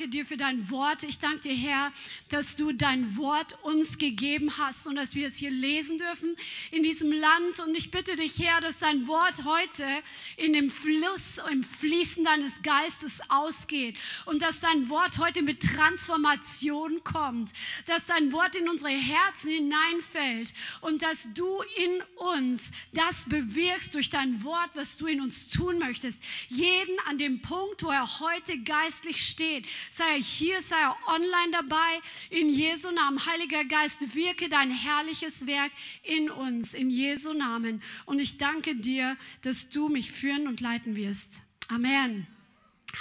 Danke dir für dein Wort. Ich danke dir, Herr, dass du dein Wort uns gegeben hast und dass wir es hier lesen dürfen in diesem Land. Und ich bitte dich, Herr, dass dein Wort heute in dem Fluss, im Fließen deines Geistes ausgeht und dass dein Wort heute mit Transformation kommt, dass dein Wort in unsere Herzen hineinfällt und dass du in uns das bewirkst durch dein Wort, was du in uns tun möchtest. Jeden an dem Punkt, wo er heute geistlich steht. Sei er hier, sei er online dabei. In Jesu Namen, Heiliger Geist, wirke dein herrliches Werk in uns, in Jesu Namen. Und ich danke dir, dass du mich führen und leiten wirst. Amen.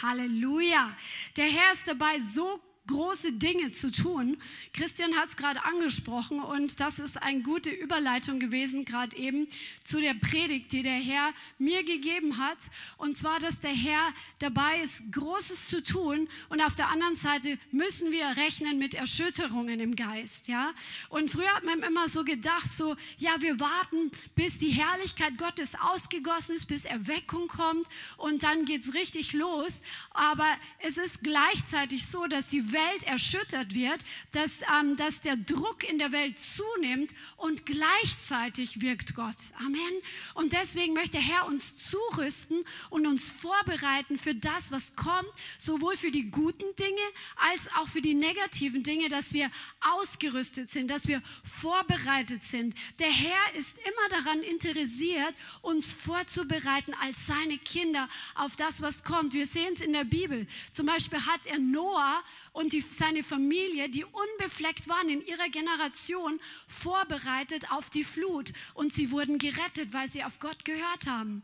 Halleluja. Der Herr ist dabei, so große Dinge zu tun. Christian hat es gerade angesprochen und das ist eine gute Überleitung gewesen, gerade eben zu der Predigt, die der Herr mir gegeben hat. Und zwar, dass der Herr dabei ist, Großes zu tun und auf der anderen Seite müssen wir rechnen mit Erschütterungen im Geist. Ja? Und früher hat man immer so gedacht, so, ja, wir warten, bis die Herrlichkeit Gottes ausgegossen ist, bis Erweckung kommt und dann geht es richtig los. Aber es ist gleichzeitig so, dass die Welt Welt erschüttert wird, dass, ähm, dass der Druck in der Welt zunimmt und gleichzeitig wirkt Gott. Amen. Und deswegen möchte der Herr uns zurüsten und uns vorbereiten für das, was kommt, sowohl für die guten Dinge als auch für die negativen Dinge, dass wir ausgerüstet sind, dass wir vorbereitet sind. Der Herr ist immer daran interessiert, uns vorzubereiten als seine Kinder auf das, was kommt. Wir sehen es in der Bibel. Zum Beispiel hat er Noah und die, seine Familie, die unbefleckt waren in ihrer Generation, vorbereitet auf die Flut. Und sie wurden gerettet, weil sie auf Gott gehört haben.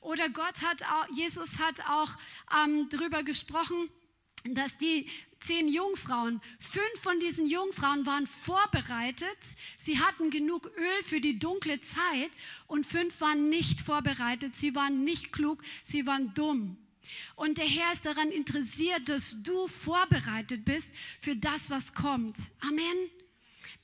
Oder Gott hat, Jesus hat auch ähm, darüber gesprochen, dass die zehn Jungfrauen, fünf von diesen Jungfrauen waren vorbereitet. Sie hatten genug Öl für die dunkle Zeit und fünf waren nicht vorbereitet. Sie waren nicht klug, sie waren dumm. Und der Herr ist daran interessiert, dass du vorbereitet bist für das, was kommt. Amen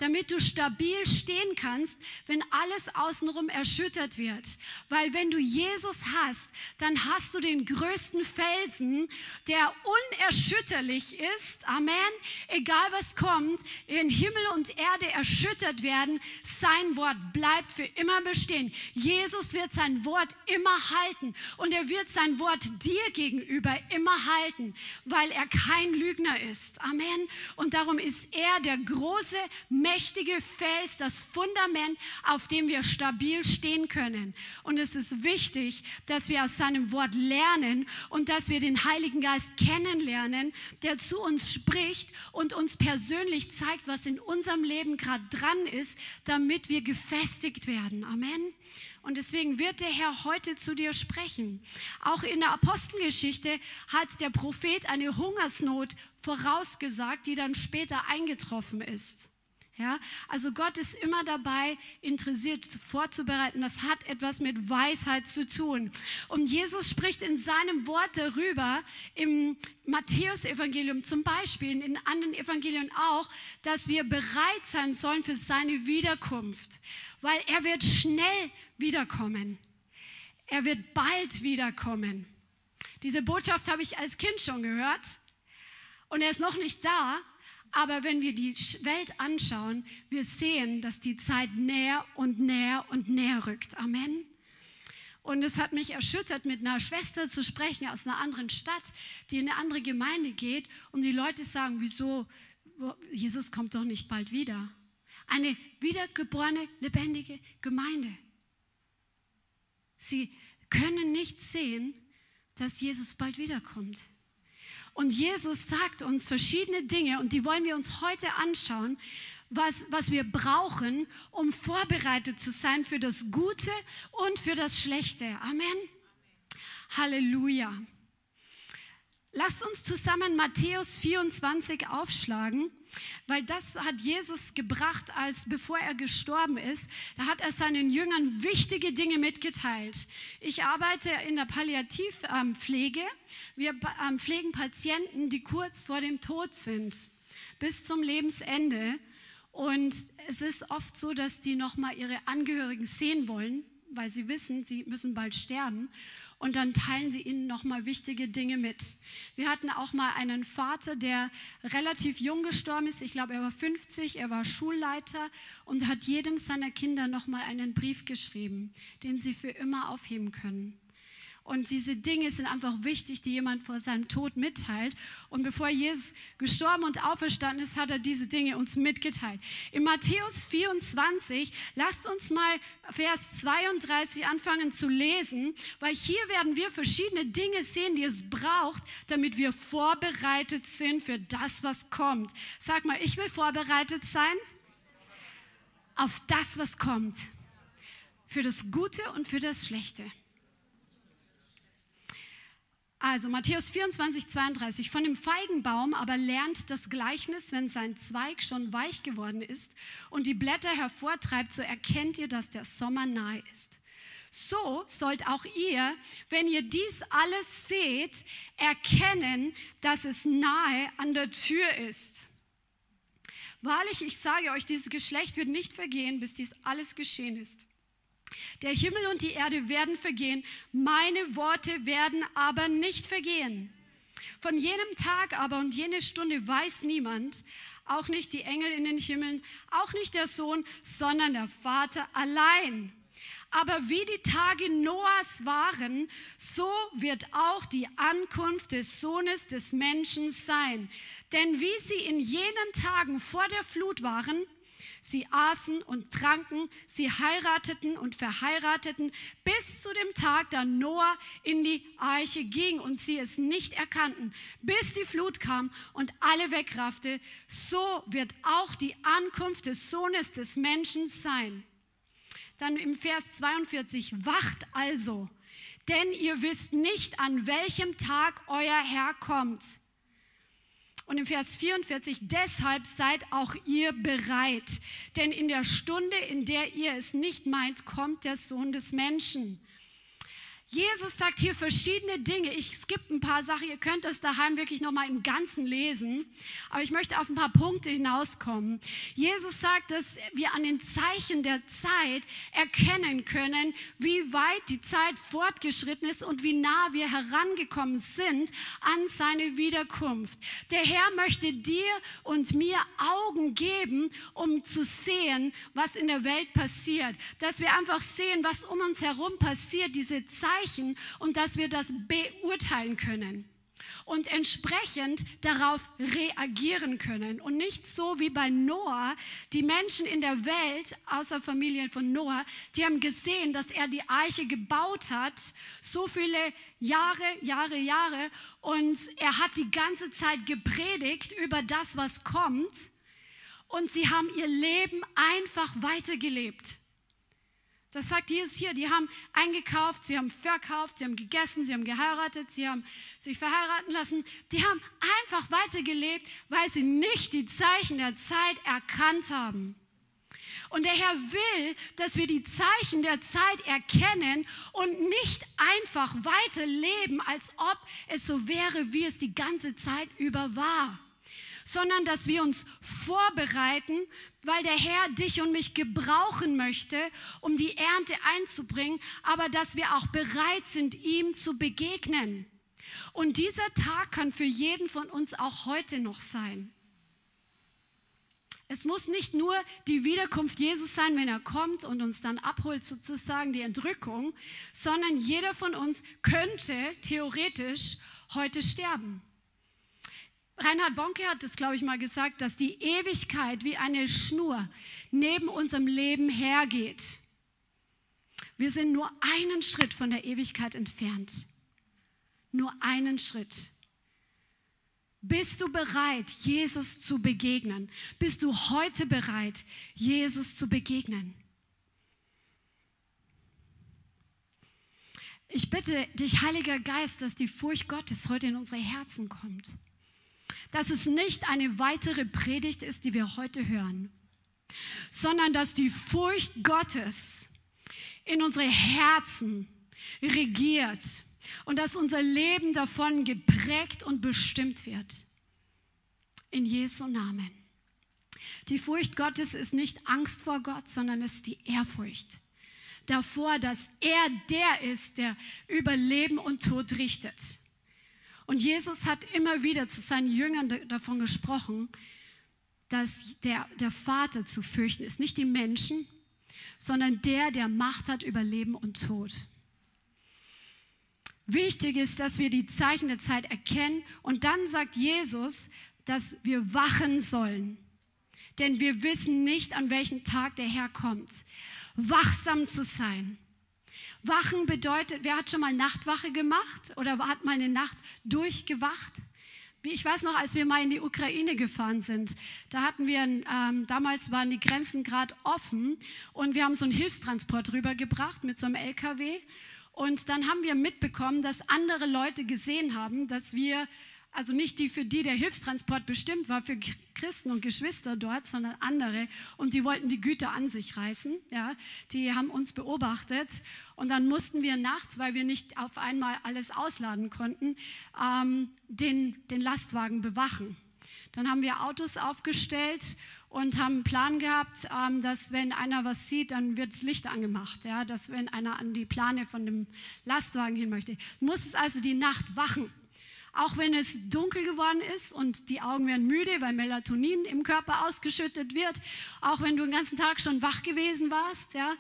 damit du stabil stehen kannst, wenn alles außenrum erschüttert wird. Weil wenn du Jesus hast, dann hast du den größten Felsen, der unerschütterlich ist. Amen. Egal was kommt, in Himmel und Erde erschüttert werden, sein Wort bleibt für immer bestehen. Jesus wird sein Wort immer halten und er wird sein Wort dir gegenüber immer halten, weil er kein Lügner ist. Amen. Und darum ist er der große, mächtige Fels, das Fundament, auf dem wir stabil stehen können. Und es ist wichtig, dass wir aus seinem Wort lernen und dass wir den Heiligen Geist kennenlernen, der zu uns spricht und uns persönlich zeigt, was in unserem Leben gerade dran ist, damit wir gefestigt werden. Amen. Und deswegen wird der Herr heute zu dir sprechen. Auch in der Apostelgeschichte hat der Prophet eine Hungersnot vorausgesagt, die dann später eingetroffen ist. Ja, also Gott ist immer dabei, interessiert vorzubereiten. Das hat etwas mit Weisheit zu tun. Und Jesus spricht in seinem Wort darüber, im Matthäus-Evangelium zum Beispiel, in anderen Evangelien auch, dass wir bereit sein sollen für seine Wiederkunft. Weil er wird schnell wiederkommen. Er wird bald wiederkommen. Diese Botschaft habe ich als Kind schon gehört. Und er ist noch nicht da, aber wenn wir die Welt anschauen, wir sehen, dass die Zeit näher und näher und näher rückt. Amen. Und es hat mich erschüttert, mit einer Schwester zu sprechen aus einer anderen Stadt, die in eine andere Gemeinde geht. Und die Leute sagen, wieso, Jesus kommt doch nicht bald wieder. Eine wiedergeborene, lebendige Gemeinde. Sie können nicht sehen, dass Jesus bald wiederkommt. Und Jesus sagt uns verschiedene Dinge und die wollen wir uns heute anschauen, was, was wir brauchen, um vorbereitet zu sein für das Gute und für das Schlechte. Amen. Halleluja. Lasst uns zusammen Matthäus 24 aufschlagen. Weil das hat Jesus gebracht, als bevor er gestorben ist. Da hat er seinen Jüngern wichtige Dinge mitgeteilt. Ich arbeite in der Palliativpflege. Wir ähm, pflegen Patienten, die kurz vor dem Tod sind. bis zum Lebensende. Und es ist oft so, dass die nochmal ihre Angehörigen sehen wollen, weil sie wissen, sie müssen bald sterben und dann teilen sie ihnen nochmal wichtige Dinge mit. Wir hatten auch mal einen Vater, der relativ jung gestorben ist. Ich glaube, er war 50, er war Schulleiter und hat jedem seiner Kinder nochmal einen Brief geschrieben, den sie für immer aufheben können. Und diese Dinge sind einfach wichtig, die jemand vor seinem Tod mitteilt. Und bevor Jesus gestorben und auferstanden ist, hat er diese Dinge uns mitgeteilt. In Matthäus 24, lasst uns mal Vers 32 anfangen zu lesen, weil hier werden wir verschiedene Dinge sehen, die es braucht, damit wir vorbereitet sind für das, was kommt. Sag mal, ich will vorbereitet sein auf das, was kommt. Für das Gute und für das Schlechte. Also Matthäus 24, 32. Von dem Feigenbaum aber lernt das Gleichnis, wenn sein Zweig schon weich geworden ist und die Blätter hervortreibt, so erkennt ihr, dass der Sommer nahe ist. So sollt auch ihr, wenn ihr dies alles seht, erkennen, dass es nahe an der Tür ist. Wahrlich, ich sage euch, dieses Geschlecht wird nicht vergehen, bis dies alles geschehen ist. Der Himmel und die Erde werden vergehen, meine Worte werden aber nicht vergehen. Von jenem Tag aber und jene Stunde weiß niemand, auch nicht die Engel in den Himmeln, auch nicht der Sohn, sondern der Vater allein. Aber wie die Tage Noahs waren, so wird auch die Ankunft des Sohnes des Menschen sein. Denn wie sie in jenen Tagen vor der Flut waren, Sie aßen und tranken, sie heirateten und verheirateten, bis zu dem Tag, da Noah in die Arche ging und sie es nicht erkannten, bis die Flut kam und alle wegraffte. So wird auch die Ankunft des Sohnes des Menschen sein. Dann im Vers 42, wacht also, denn ihr wisst nicht, an welchem Tag euer Herr kommt. Und im Vers 44, deshalb seid auch ihr bereit, denn in der Stunde, in der ihr es nicht meint, kommt der Sohn des Menschen. Jesus sagt hier verschiedene Dinge. Ich skippe ein paar Sachen. Ihr könnt das daheim wirklich nochmal im Ganzen lesen. Aber ich möchte auf ein paar Punkte hinauskommen. Jesus sagt, dass wir an den Zeichen der Zeit erkennen können, wie weit die Zeit fortgeschritten ist und wie nah wir herangekommen sind an seine Wiederkunft. Der Herr möchte dir und mir Augen geben, um zu sehen, was in der Welt passiert. Dass wir einfach sehen, was um uns herum passiert, diese Zeit Zeichen und dass wir das beurteilen können und entsprechend darauf reagieren können. Und nicht so wie bei Noah, die Menschen in der Welt, außer Familien von Noah, die haben gesehen, dass er die Eiche gebaut hat, so viele Jahre, Jahre, Jahre, und er hat die ganze Zeit gepredigt über das, was kommt, und sie haben ihr Leben einfach weitergelebt. Das sagt Jesus hier. Die haben eingekauft, sie haben verkauft, sie haben gegessen, sie haben geheiratet, sie haben sich verheiraten lassen. Die haben einfach weitergelebt, weil sie nicht die Zeichen der Zeit erkannt haben. Und der Herr will, dass wir die Zeichen der Zeit erkennen und nicht einfach weiterleben, als ob es so wäre, wie es die ganze Zeit über war sondern dass wir uns vorbereiten, weil der Herr dich und mich gebrauchen möchte, um die Ernte einzubringen, aber dass wir auch bereit sind, ihm zu begegnen. Und dieser Tag kann für jeden von uns auch heute noch sein. Es muss nicht nur die Wiederkunft Jesus sein, wenn er kommt und uns dann abholt, sozusagen die Entrückung, sondern jeder von uns könnte theoretisch heute sterben. Reinhard Bonke hat es, glaube ich, mal gesagt, dass die Ewigkeit wie eine Schnur neben unserem Leben hergeht. Wir sind nur einen Schritt von der Ewigkeit entfernt. Nur einen Schritt. Bist du bereit, Jesus zu begegnen? Bist du heute bereit, Jesus zu begegnen? Ich bitte dich, Heiliger Geist, dass die Furcht Gottes heute in unsere Herzen kommt dass es nicht eine weitere Predigt ist, die wir heute hören, sondern dass die Furcht Gottes in unsere Herzen regiert und dass unser Leben davon geprägt und bestimmt wird. in Jesu Namen. Die Furcht Gottes ist nicht Angst vor Gott, sondern es ist die Ehrfurcht davor, dass er der ist, der über Leben und Tod richtet. Und Jesus hat immer wieder zu seinen Jüngern davon gesprochen, dass der, der Vater zu fürchten ist. Nicht die Menschen, sondern der, der Macht hat über Leben und Tod. Wichtig ist, dass wir die Zeichen der Zeit erkennen und dann sagt Jesus, dass wir wachen sollen. Denn wir wissen nicht, an welchem Tag der Herr kommt. Wachsam zu sein. Wachen bedeutet, wer hat schon mal Nachtwache gemacht oder hat mal eine Nacht durchgewacht? Ich weiß noch, als wir mal in die Ukraine gefahren sind, da hatten wir, ähm, damals waren die Grenzen gerade offen und wir haben so einen Hilfstransport rübergebracht mit so einem LKW. Und dann haben wir mitbekommen, dass andere Leute gesehen haben, dass wir also nicht die, für die der Hilfstransport bestimmt war, für Christen und Geschwister dort, sondern andere. Und die wollten die Güter an sich reißen. Ja. Die haben uns beobachtet. Und dann mussten wir nachts, weil wir nicht auf einmal alles ausladen konnten, ähm, den, den Lastwagen bewachen. Dann haben wir Autos aufgestellt und haben einen Plan gehabt, ähm, dass wenn einer was sieht, dann wird das Licht angemacht. Ja? Dass wenn einer an die Plane von dem Lastwagen hin möchte. Du musstest also die Nacht wachen. Auch wenn es dunkel geworden ist und die Augen werden müde, weil Melatonin im Körper ausgeschüttet wird, auch wenn du den ganzen Tag schon wach gewesen warst, ja,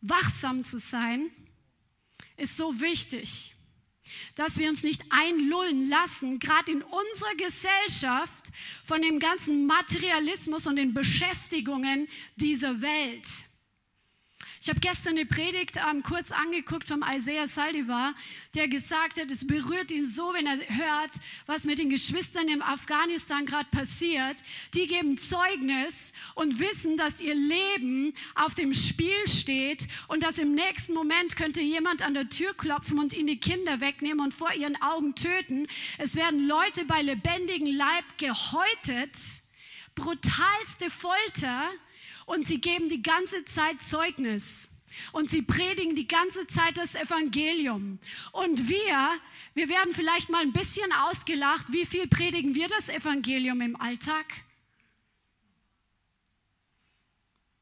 wachsam zu sein, ist so wichtig, dass wir uns nicht einlullen lassen, gerade in unserer Gesellschaft, von dem ganzen Materialismus und den Beschäftigungen dieser Welt. Ich habe gestern eine Predigt ähm, kurz angeguckt vom Isaiah Saldivar, der gesagt hat, es berührt ihn so, wenn er hört, was mit den Geschwistern im Afghanistan gerade passiert. Die geben Zeugnis und wissen, dass ihr Leben auf dem Spiel steht und dass im nächsten Moment könnte jemand an der Tür klopfen und ihnen die Kinder wegnehmen und vor ihren Augen töten. Es werden Leute bei lebendigem Leib gehäutet, brutalste Folter und sie geben die ganze Zeit Zeugnis. Und sie predigen die ganze Zeit das Evangelium. Und wir, wir werden vielleicht mal ein bisschen ausgelacht. Wie viel predigen wir das Evangelium im Alltag?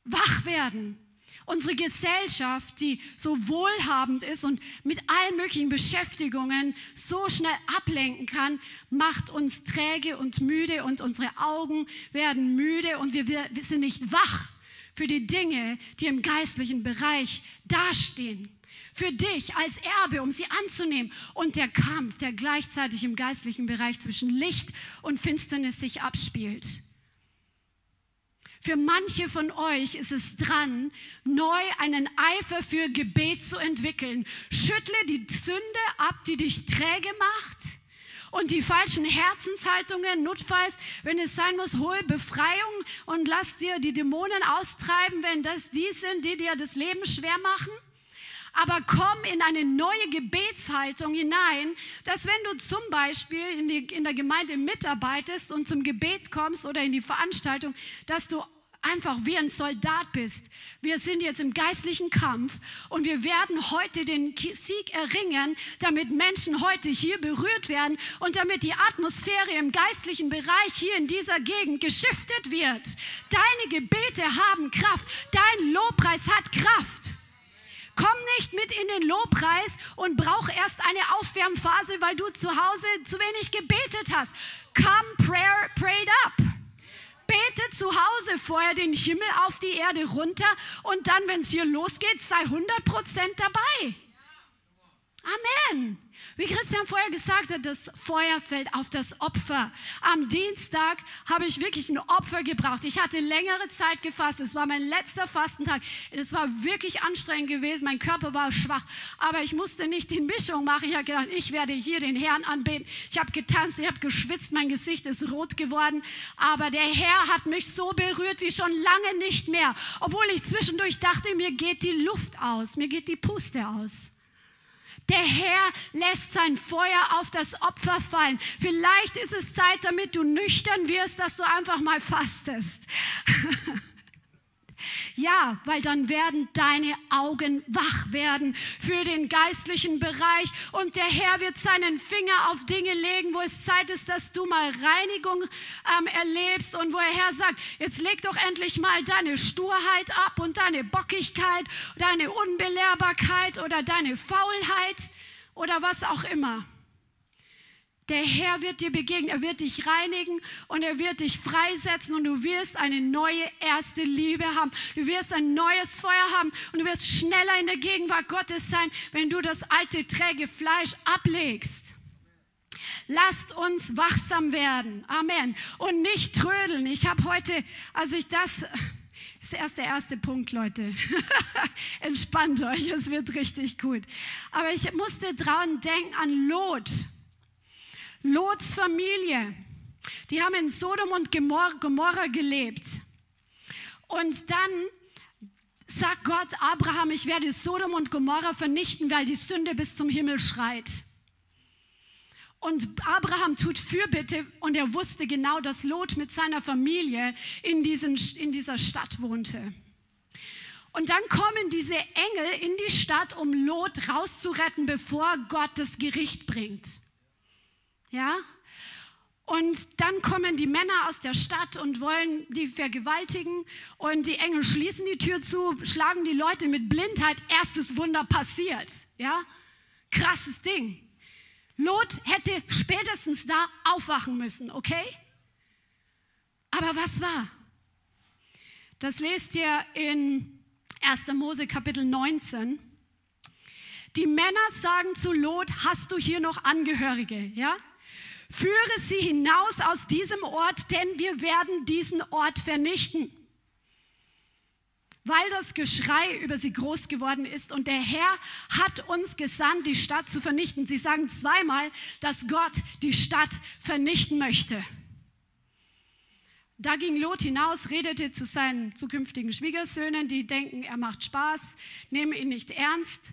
Wach werden. Unsere Gesellschaft, die so wohlhabend ist und mit allen möglichen Beschäftigungen so schnell ablenken kann, macht uns träge und müde und unsere Augen werden müde und wir, sind nicht wach für die Dinge, die im geistlichen Bereich dastehen. Für dich als Erbe, um sie anzunehmen. Und der Kampf, der gleichzeitig im geistlichen Bereich zwischen Licht und Finsternis sich abspielt. Für manche von euch ist es dran, neu einen Eifer für Gebet zu entwickeln. Schüttle die Sünde ab, die dich träge macht und die falschen Herzenshaltungen, notfalls, wenn es sein muss, hol Befreiung und lass dir die Dämonen austreiben, wenn das die sind, die dir das Leben schwer machen. Aber komm in eine neue Gebetshaltung hinein, dass wenn du zum Beispiel in, die, in der Gemeinde mitarbeitest und zum Gebet kommst oder in die Veranstaltung, dass du einfach wie ein Soldat bist. Wir sind jetzt im geistlichen Kampf und wir werden heute den Sieg erringen, damit Menschen heute hier berührt werden und damit die Atmosphäre im geistlichen Bereich hier in dieser Gegend geschiftet wird. Deine Gebete haben Kraft, dein Lobpreis hat Kraft. Komm nicht mit in den Lobpreis und brauch erst eine Aufwärmphase, weil du zu Hause zu wenig gebetet hast. Come prayer, prayed up. Bete zu Hause vorher den Himmel auf die Erde runter und dann, wenn es hier losgeht, sei 100% dabei. Amen. Wie Christian vorher gesagt hat, das Feuer fällt auf das Opfer. Am Dienstag habe ich wirklich ein Opfer gebracht. Ich hatte längere Zeit gefasst. Es war mein letzter Fastentag. Es war wirklich anstrengend gewesen. Mein Körper war schwach. Aber ich musste nicht die Mischung machen. Ich habe gedacht, ich werde hier den Herrn anbeten. Ich habe getanzt, ich habe geschwitzt. Mein Gesicht ist rot geworden. Aber der Herr hat mich so berührt wie schon lange nicht mehr. Obwohl ich zwischendurch dachte, mir geht die Luft aus. Mir geht die Puste aus. Der Herr lässt sein Feuer auf das Opfer fallen. Vielleicht ist es Zeit, damit du nüchtern wirst, dass du einfach mal fastest. Ja, weil dann werden deine Augen wach werden für den geistlichen Bereich und der Herr wird seinen Finger auf Dinge legen, wo es Zeit ist, dass du mal Reinigung ähm, erlebst und wo der Herr sagt, jetzt leg doch endlich mal deine Sturheit ab und deine Bockigkeit, deine Unbelehrbarkeit oder deine Faulheit oder was auch immer. Der Herr wird dir begegnen, er wird dich reinigen und er wird dich freisetzen und du wirst eine neue erste Liebe haben. Du wirst ein neues Feuer haben und du wirst schneller in der Gegenwart Gottes sein, wenn du das alte träge Fleisch ablegst. Lasst uns wachsam werden. Amen. Und nicht trödeln. Ich habe heute, also ich das, ist erst der erste Punkt, Leute. Entspannt euch, es wird richtig gut. Aber ich musste dran denken an Lot. Lots Familie, die haben in Sodom und Gomorra gelebt. Und dann sagt Gott Abraham, ich werde Sodom und Gomorra vernichten, weil die Sünde bis zum Himmel schreit. Und Abraham tut Fürbitte und er wusste genau, dass Lot mit seiner Familie in, diesen, in dieser Stadt wohnte. Und dann kommen diese Engel in die Stadt, um Lot rauszuretten, bevor Gott das Gericht bringt. Ja? Und dann kommen die Männer aus der Stadt und wollen die vergewaltigen. Und die Engel schließen die Tür zu, schlagen die Leute mit Blindheit. Erstes Wunder passiert. Ja? Krasses Ding. Lot hätte spätestens da aufwachen müssen, okay? Aber was war? Das lest ihr in 1. Mose Kapitel 19. Die Männer sagen zu Lot, hast du hier noch Angehörige? Ja? Führe sie hinaus aus diesem Ort, denn wir werden diesen Ort vernichten. Weil das Geschrei über sie groß geworden ist und der Herr hat uns gesandt, die Stadt zu vernichten. Sie sagen zweimal, dass Gott die Stadt vernichten möchte. Da ging Lot hinaus, redete zu seinen zukünftigen Schwiegersöhnen, die denken, er macht Spaß, nehmen ihn nicht ernst.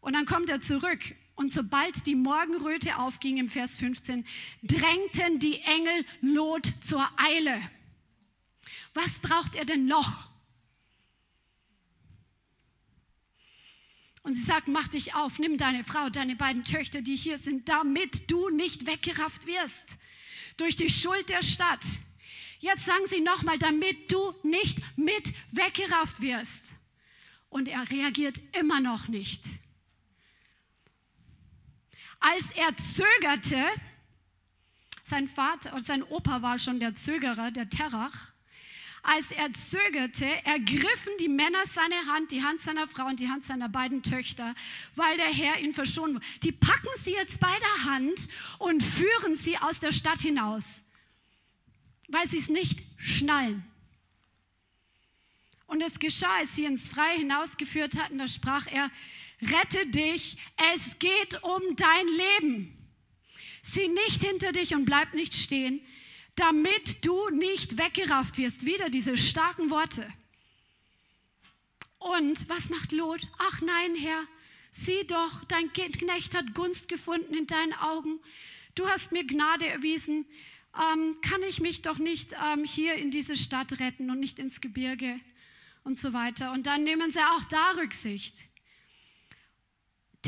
Und dann kommt er zurück und sobald die Morgenröte aufging im Vers 15, drängten die Engel Lot zur Eile. Was braucht er denn noch? Und sie sagt, mach dich auf, nimm deine Frau, deine beiden Töchter, die hier sind, damit du nicht weggerafft wirst durch die Schuld der Stadt. Jetzt sagen sie nochmal, damit du nicht mit weggerafft wirst. Und er reagiert immer noch nicht. Als er zögerte, sein Vater sein Opa war schon der Zögerer, der Terach. Als er zögerte, ergriffen die Männer seine Hand, die Hand seiner Frau und die Hand seiner beiden Töchter, weil der Herr ihn verschont. Die packen sie jetzt bei der Hand und führen sie aus der Stadt hinaus, weil sie es nicht schnallen. Und es geschah, als sie ins Freie hinausgeführt hatten, da sprach er, rette dich, es geht um dein Leben. Sieh nicht hinter dich und bleib nicht stehen, damit du nicht weggerafft wirst. Wieder diese starken Worte. Und was macht Lot? Ach nein, Herr, sieh doch, dein Knecht hat Gunst gefunden in deinen Augen. Du hast mir Gnade erwiesen. Ähm, kann ich mich doch nicht ähm, hier in diese Stadt retten und nicht ins Gebirge und so weiter. Und dann nehmen sie auch da Rücksicht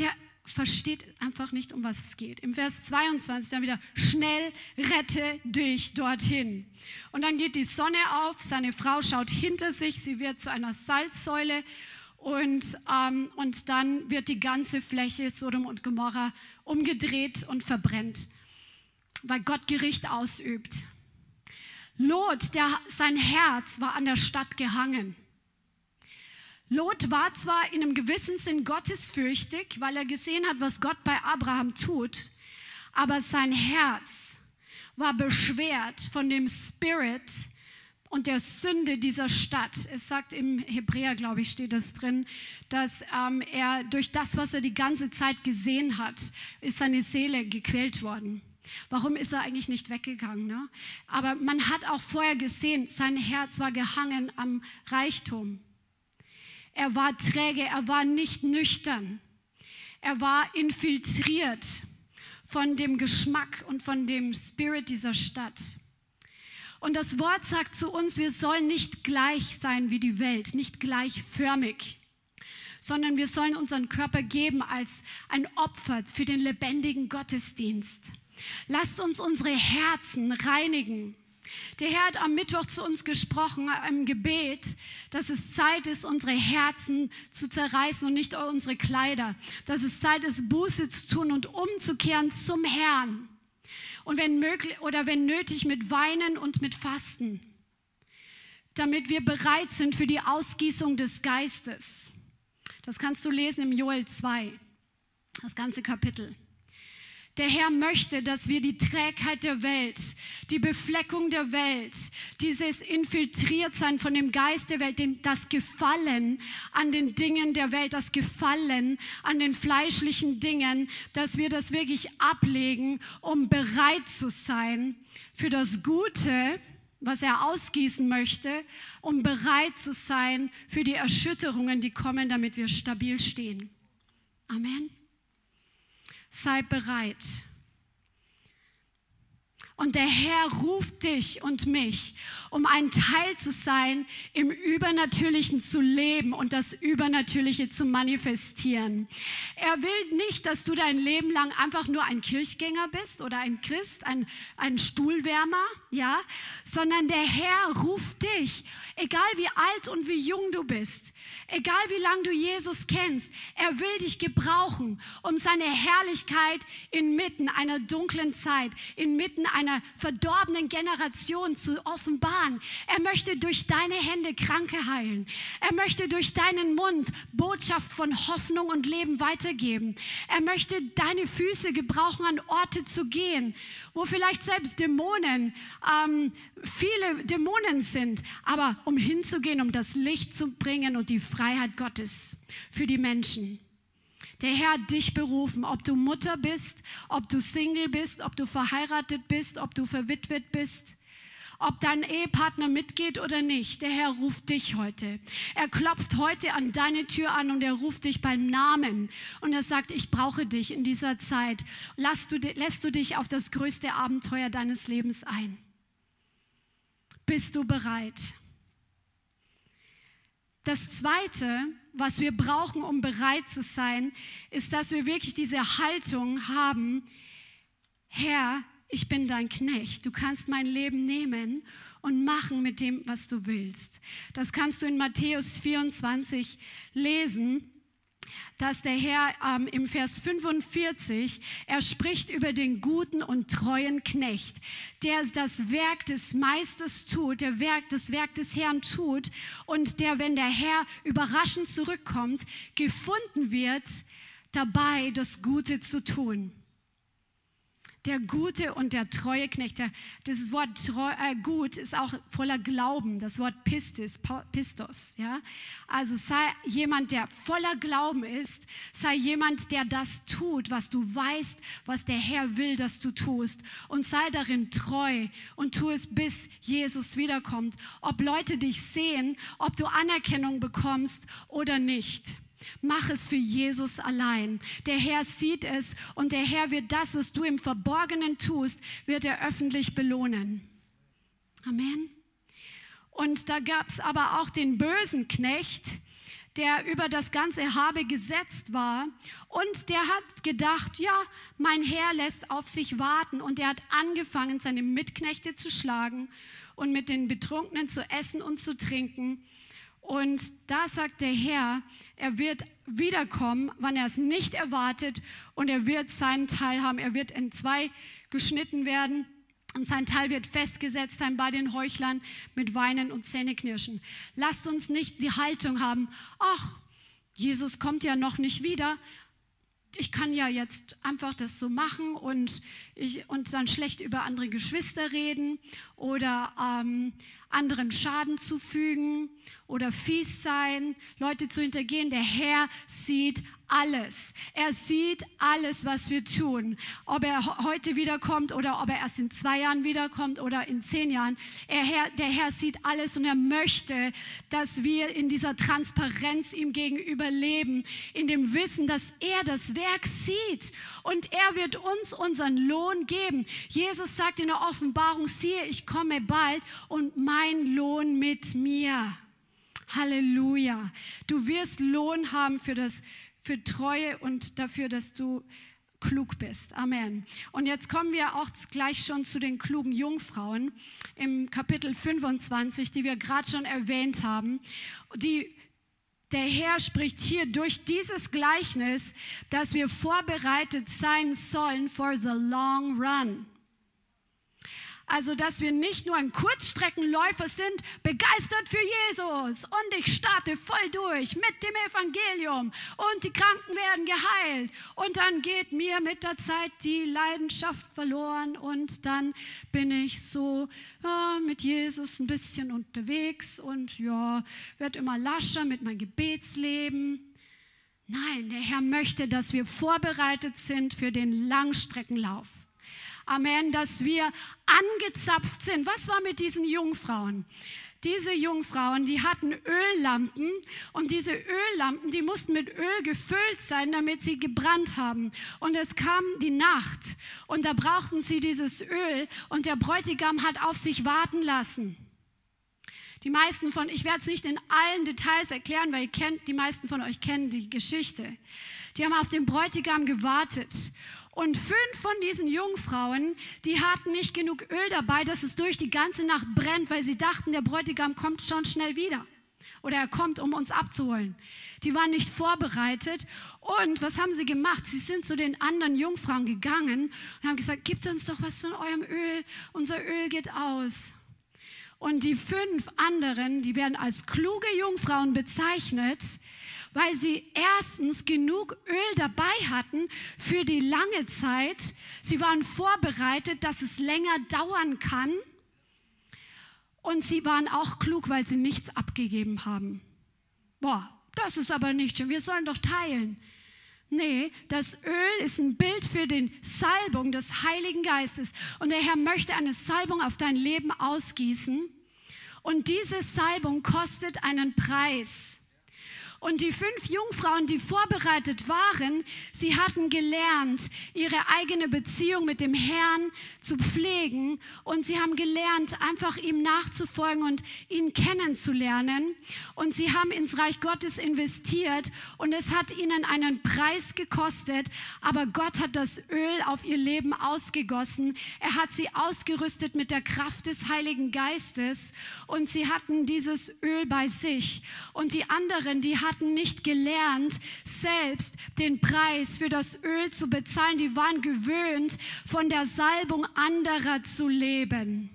der versteht einfach nicht, um was es geht. Im Vers 22 dann wieder, schnell rette dich dorthin. Und dann geht die Sonne auf, seine Frau schaut hinter sich, sie wird zu einer Salzsäule und, ähm, und dann wird die ganze Fläche Sodom und Gomorra umgedreht und verbrennt, weil Gott Gericht ausübt. Lot, der, sein Herz war an der Stadt gehangen. Lot war zwar in einem gewissen Sinn gottesfürchtig, weil er gesehen hat, was Gott bei Abraham tut, aber sein Herz war beschwert von dem Spirit und der Sünde dieser Stadt. Es sagt im Hebräer, glaube ich, steht das drin, dass ähm, er durch das, was er die ganze Zeit gesehen hat, ist seine Seele gequält worden. Warum ist er eigentlich nicht weggegangen? Ne? Aber man hat auch vorher gesehen, sein Herz war gehangen am Reichtum. Er war träge, er war nicht nüchtern. Er war infiltriert von dem Geschmack und von dem Spirit dieser Stadt. Und das Wort sagt zu uns, wir sollen nicht gleich sein wie die Welt, nicht gleichförmig, sondern wir sollen unseren Körper geben als ein Opfer für den lebendigen Gottesdienst. Lasst uns unsere Herzen reinigen. Der Herr hat am Mittwoch zu uns gesprochen im Gebet, dass es Zeit ist, unsere Herzen zu zerreißen und nicht unsere Kleider. Dass es Zeit ist, Buße zu tun und umzukehren zum Herrn und wenn möglich oder wenn nötig mit Weinen und mit Fasten, damit wir bereit sind für die Ausgießung des Geistes. Das kannst du lesen im Joel 2, das ganze Kapitel. Der Herr möchte, dass wir die Trägheit der Welt, die Befleckung der Welt, dieses Infiltriertsein von dem Geist der Welt, das Gefallen an den Dingen der Welt, das Gefallen an den fleischlichen Dingen, dass wir das wirklich ablegen, um bereit zu sein für das Gute, was er ausgießen möchte, um bereit zu sein für die Erschütterungen, die kommen, damit wir stabil stehen. Amen sei bereit. Und der Herr ruft dich und mich, um ein Teil zu sein, im Übernatürlichen zu leben und das Übernatürliche zu manifestieren. Er will nicht, dass du dein Leben lang einfach nur ein Kirchgänger bist oder ein Christ, ein, ein Stuhlwärmer, ja, sondern der Herr ruft dich, egal wie alt und wie jung du bist, egal wie lange du Jesus kennst, er will dich gebrauchen, um seine Herrlichkeit inmitten einer dunklen Zeit, inmitten einer verdorbenen Generation zu offenbaren. Er möchte durch deine Hände Kranke heilen. Er möchte durch deinen Mund Botschaft von Hoffnung und Leben weitergeben. Er möchte deine Füße gebrauchen, an Orte zu gehen, wo vielleicht selbst Dämonen, ähm, viele Dämonen sind, aber um hinzugehen, um das Licht zu bringen und die Freiheit Gottes für die Menschen. Der Herr hat dich berufen, ob du Mutter bist, ob du Single bist, ob du verheiratet bist, ob du verwitwet bist ob dein Ehepartner mitgeht oder nicht. Der Herr ruft dich heute. Er klopft heute an deine Tür an und er ruft dich beim Namen. Und er sagt, ich brauche dich in dieser Zeit. Lässt du, lässt du dich auf das größte Abenteuer deines Lebens ein? Bist du bereit? Das Zweite, was wir brauchen, um bereit zu sein, ist, dass wir wirklich diese Haltung haben, Herr, ich bin dein Knecht. Du kannst mein Leben nehmen und machen mit dem, was du willst. Das kannst du in Matthäus 24 lesen dass der Herr ähm, im Vers 45, er spricht über den guten und treuen Knecht, der das Werk des Meisters tut, der Werk, das Werk des Herrn tut und der, wenn der Herr überraschend zurückkommt, gefunden wird, dabei das Gute zu tun der gute und der treue Knecht. Der, dieses Wort treu, äh, gut ist auch voller Glauben, das Wort pistis, pistos. Ja? Also sei jemand, der voller Glauben ist, sei jemand, der das tut, was du weißt, was der Herr will, dass du tust. Und sei darin treu und tu es, bis Jesus wiederkommt. Ob Leute dich sehen, ob du Anerkennung bekommst oder nicht. Mach es für Jesus allein. Der Herr sieht es und der Herr wird das, was du im Verborgenen tust, wird er öffentlich belohnen. Amen. Und da gab es aber auch den bösen Knecht, der über das ganze Habe gesetzt war. Und der hat gedacht, ja, mein Herr lässt auf sich warten. Und er hat angefangen, seine Mitknechte zu schlagen und mit den Betrunkenen zu essen und zu trinken. Und da sagt der Herr, er wird wiederkommen, wann er es nicht erwartet und er wird seinen Teil haben. Er wird in zwei geschnitten werden und sein Teil wird festgesetzt sein bei den Heuchlern mit Weinen und Zähneknirschen. Lasst uns nicht die Haltung haben, ach, Jesus kommt ja noch nicht wieder, ich kann ja jetzt einfach das so machen und, ich, und dann schlecht über andere Geschwister reden oder ähm, anderen Schaden zufügen oder fies sein, Leute zu hintergehen. Der Herr sieht alles. Er sieht alles, was wir tun. Ob er heute wiederkommt oder ob er erst in zwei Jahren wiederkommt oder in zehn Jahren. Er, der Herr sieht alles und er möchte, dass wir in dieser Transparenz ihm gegenüber leben, in dem Wissen, dass er das Werk sieht und er wird uns unseren Lohn geben. Jesus sagt in der Offenbarung, siehe, ich komme bald und mein Lohn mit mir. Halleluja. Du wirst Lohn haben für das für Treue und dafür, dass du klug bist. Amen. Und jetzt kommen wir auch gleich schon zu den klugen Jungfrauen im Kapitel 25, die wir gerade schon erwähnt haben. Die der Herr spricht hier durch dieses Gleichnis, dass wir vorbereitet sein sollen for the long run. Also, dass wir nicht nur ein Kurzstreckenläufer sind, begeistert für Jesus. Und ich starte voll durch mit dem Evangelium. Und die Kranken werden geheilt. Und dann geht mir mit der Zeit die Leidenschaft verloren. Und dann bin ich so ja, mit Jesus ein bisschen unterwegs. Und ja, wird immer lascher mit meinem Gebetsleben. Nein, der Herr möchte, dass wir vorbereitet sind für den Langstreckenlauf. Amen, dass wir angezapft sind. Was war mit diesen Jungfrauen? Diese Jungfrauen, die hatten Öllampen und diese Öllampen, die mussten mit Öl gefüllt sein, damit sie gebrannt haben. Und es kam die Nacht und da brauchten sie dieses Öl und der Bräutigam hat auf sich warten lassen. Die meisten von, ich werde es nicht in allen Details erklären, weil ihr kennt, die meisten von euch kennen die Geschichte. Die haben auf den Bräutigam gewartet und fünf von diesen Jungfrauen, die hatten nicht genug Öl dabei, dass es durch die ganze Nacht brennt, weil sie dachten, der Bräutigam kommt schon schnell wieder. Oder er kommt, um uns abzuholen. Die waren nicht vorbereitet. Und was haben sie gemacht? Sie sind zu den anderen Jungfrauen gegangen und haben gesagt, gebt uns doch was von eurem Öl. Unser Öl geht aus. Und die fünf anderen, die werden als kluge Jungfrauen bezeichnet, weil sie erstens genug Öl dabei hatten für die lange Zeit. Sie waren vorbereitet, dass es länger dauern kann. Und sie waren auch klug, weil sie nichts abgegeben haben. Boah, das ist aber nicht schön. Wir sollen doch teilen. Nee, das Öl ist ein Bild für die Salbung des Heiligen Geistes. Und der Herr möchte eine Salbung auf dein Leben ausgießen. Und diese Salbung kostet einen Preis. Und die fünf Jungfrauen, die vorbereitet waren, sie hatten gelernt, ihre eigene Beziehung mit dem Herrn zu pflegen. Und sie haben gelernt, einfach ihm nachzufolgen und ihn kennenzulernen. Und sie haben ins Reich Gottes investiert. Und es hat ihnen einen Preis gekostet. Aber Gott hat das Öl auf ihr Leben ausgegossen. Er hat sie ausgerüstet mit der Kraft des Heiligen Geistes. Und sie hatten dieses Öl bei sich. Und die anderen, die hatten hatten nicht gelernt, selbst den Preis für das Öl zu bezahlen. Die waren gewöhnt, von der Salbung anderer zu leben.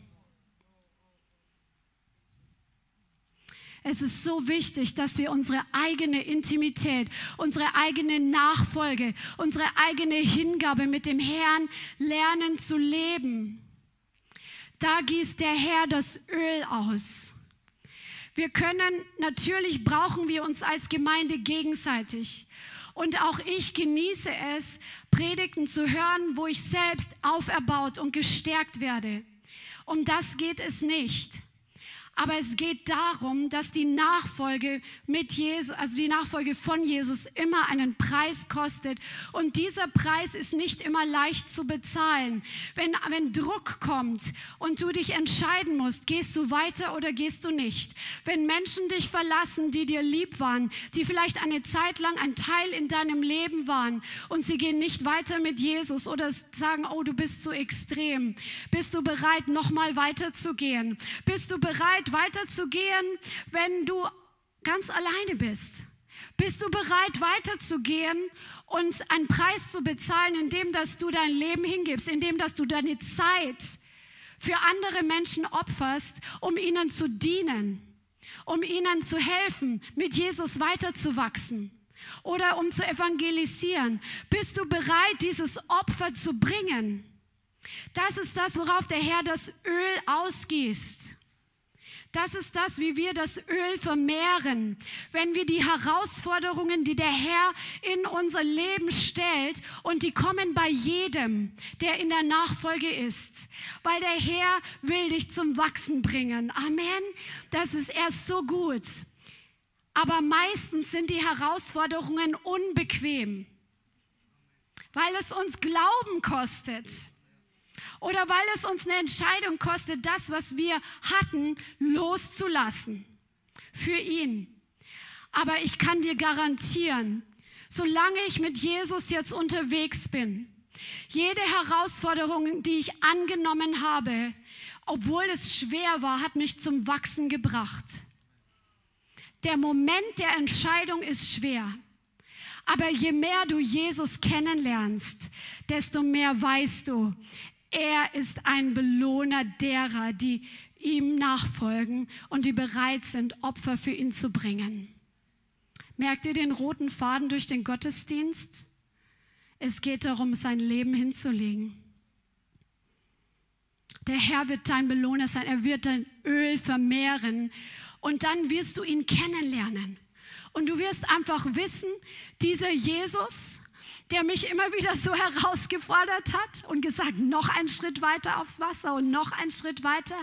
Es ist so wichtig, dass wir unsere eigene Intimität, unsere eigene Nachfolge, unsere eigene Hingabe mit dem Herrn lernen zu leben. Da gießt der Herr das Öl aus. Wir können, natürlich brauchen wir uns als Gemeinde gegenseitig. Und auch ich genieße es, Predigten zu hören, wo ich selbst auferbaut und gestärkt werde. Um das geht es nicht. Aber es geht darum, dass die Nachfolge mit Jesus, also die Nachfolge von Jesus immer einen Preis kostet. Und dieser Preis ist nicht immer leicht zu bezahlen. Wenn, wenn Druck kommt und du dich entscheiden musst, gehst du weiter oder gehst du nicht. Wenn Menschen dich verlassen, die dir lieb waren, die vielleicht eine Zeit lang ein Teil in deinem Leben waren und sie gehen nicht weiter mit Jesus oder sagen, oh, du bist zu extrem. Bist du bereit, nochmal weiterzugehen? Bist du bereit, bereit, weiterzugehen, wenn du ganz alleine bist? Bist du bereit, weiterzugehen und einen Preis zu bezahlen, indem dass du dein Leben hingibst, indem dass du deine Zeit für andere Menschen opferst, um ihnen zu dienen, um ihnen zu helfen, mit Jesus weiterzuwachsen oder um zu evangelisieren? Bist du bereit, dieses Opfer zu bringen? Das ist das, worauf der Herr das Öl ausgießt Das ist das, wie wir das Öl vermehren. Wenn wir die Herausforderungen, die der Herr in unser Leben stellt, und die kommen bei jedem, der in der Nachfolge ist, weil der Herr will dich zum Wachsen bringen. Amen. Das ist erst so gut. Aber meistens sind die Herausforderungen unbequem, weil es uns Glauben kostet oder weil es uns eine Entscheidung kostet, das, was wir hatten, loszulassen für ihn. Aber ich kann dir garantieren, solange ich mit Jesus jetzt unterwegs bin, jede Herausforderung, die ich angenommen habe, obwohl es schwer war, hat mich zum Wachsen gebracht. Der Moment der Entscheidung ist schwer. Aber je mehr du Jesus kennenlernst, desto mehr weißt du, er ist ein Belohner derer, die ihm nachfolgen und die bereit sind, Opfer für ihn zu bringen. Merkt ihr den roten Faden durch den Gottesdienst? Es geht darum, sein Leben hinzulegen. Der Herr wird dein Belohner sein, er wird dein Öl vermehren und dann wirst du ihn kennenlernen. Und du wirst einfach wissen, dieser Jesus, der mich immer wieder so herausgefordert hat und gesagt, noch einen Schritt weiter aufs Wasser und noch einen Schritt weiter,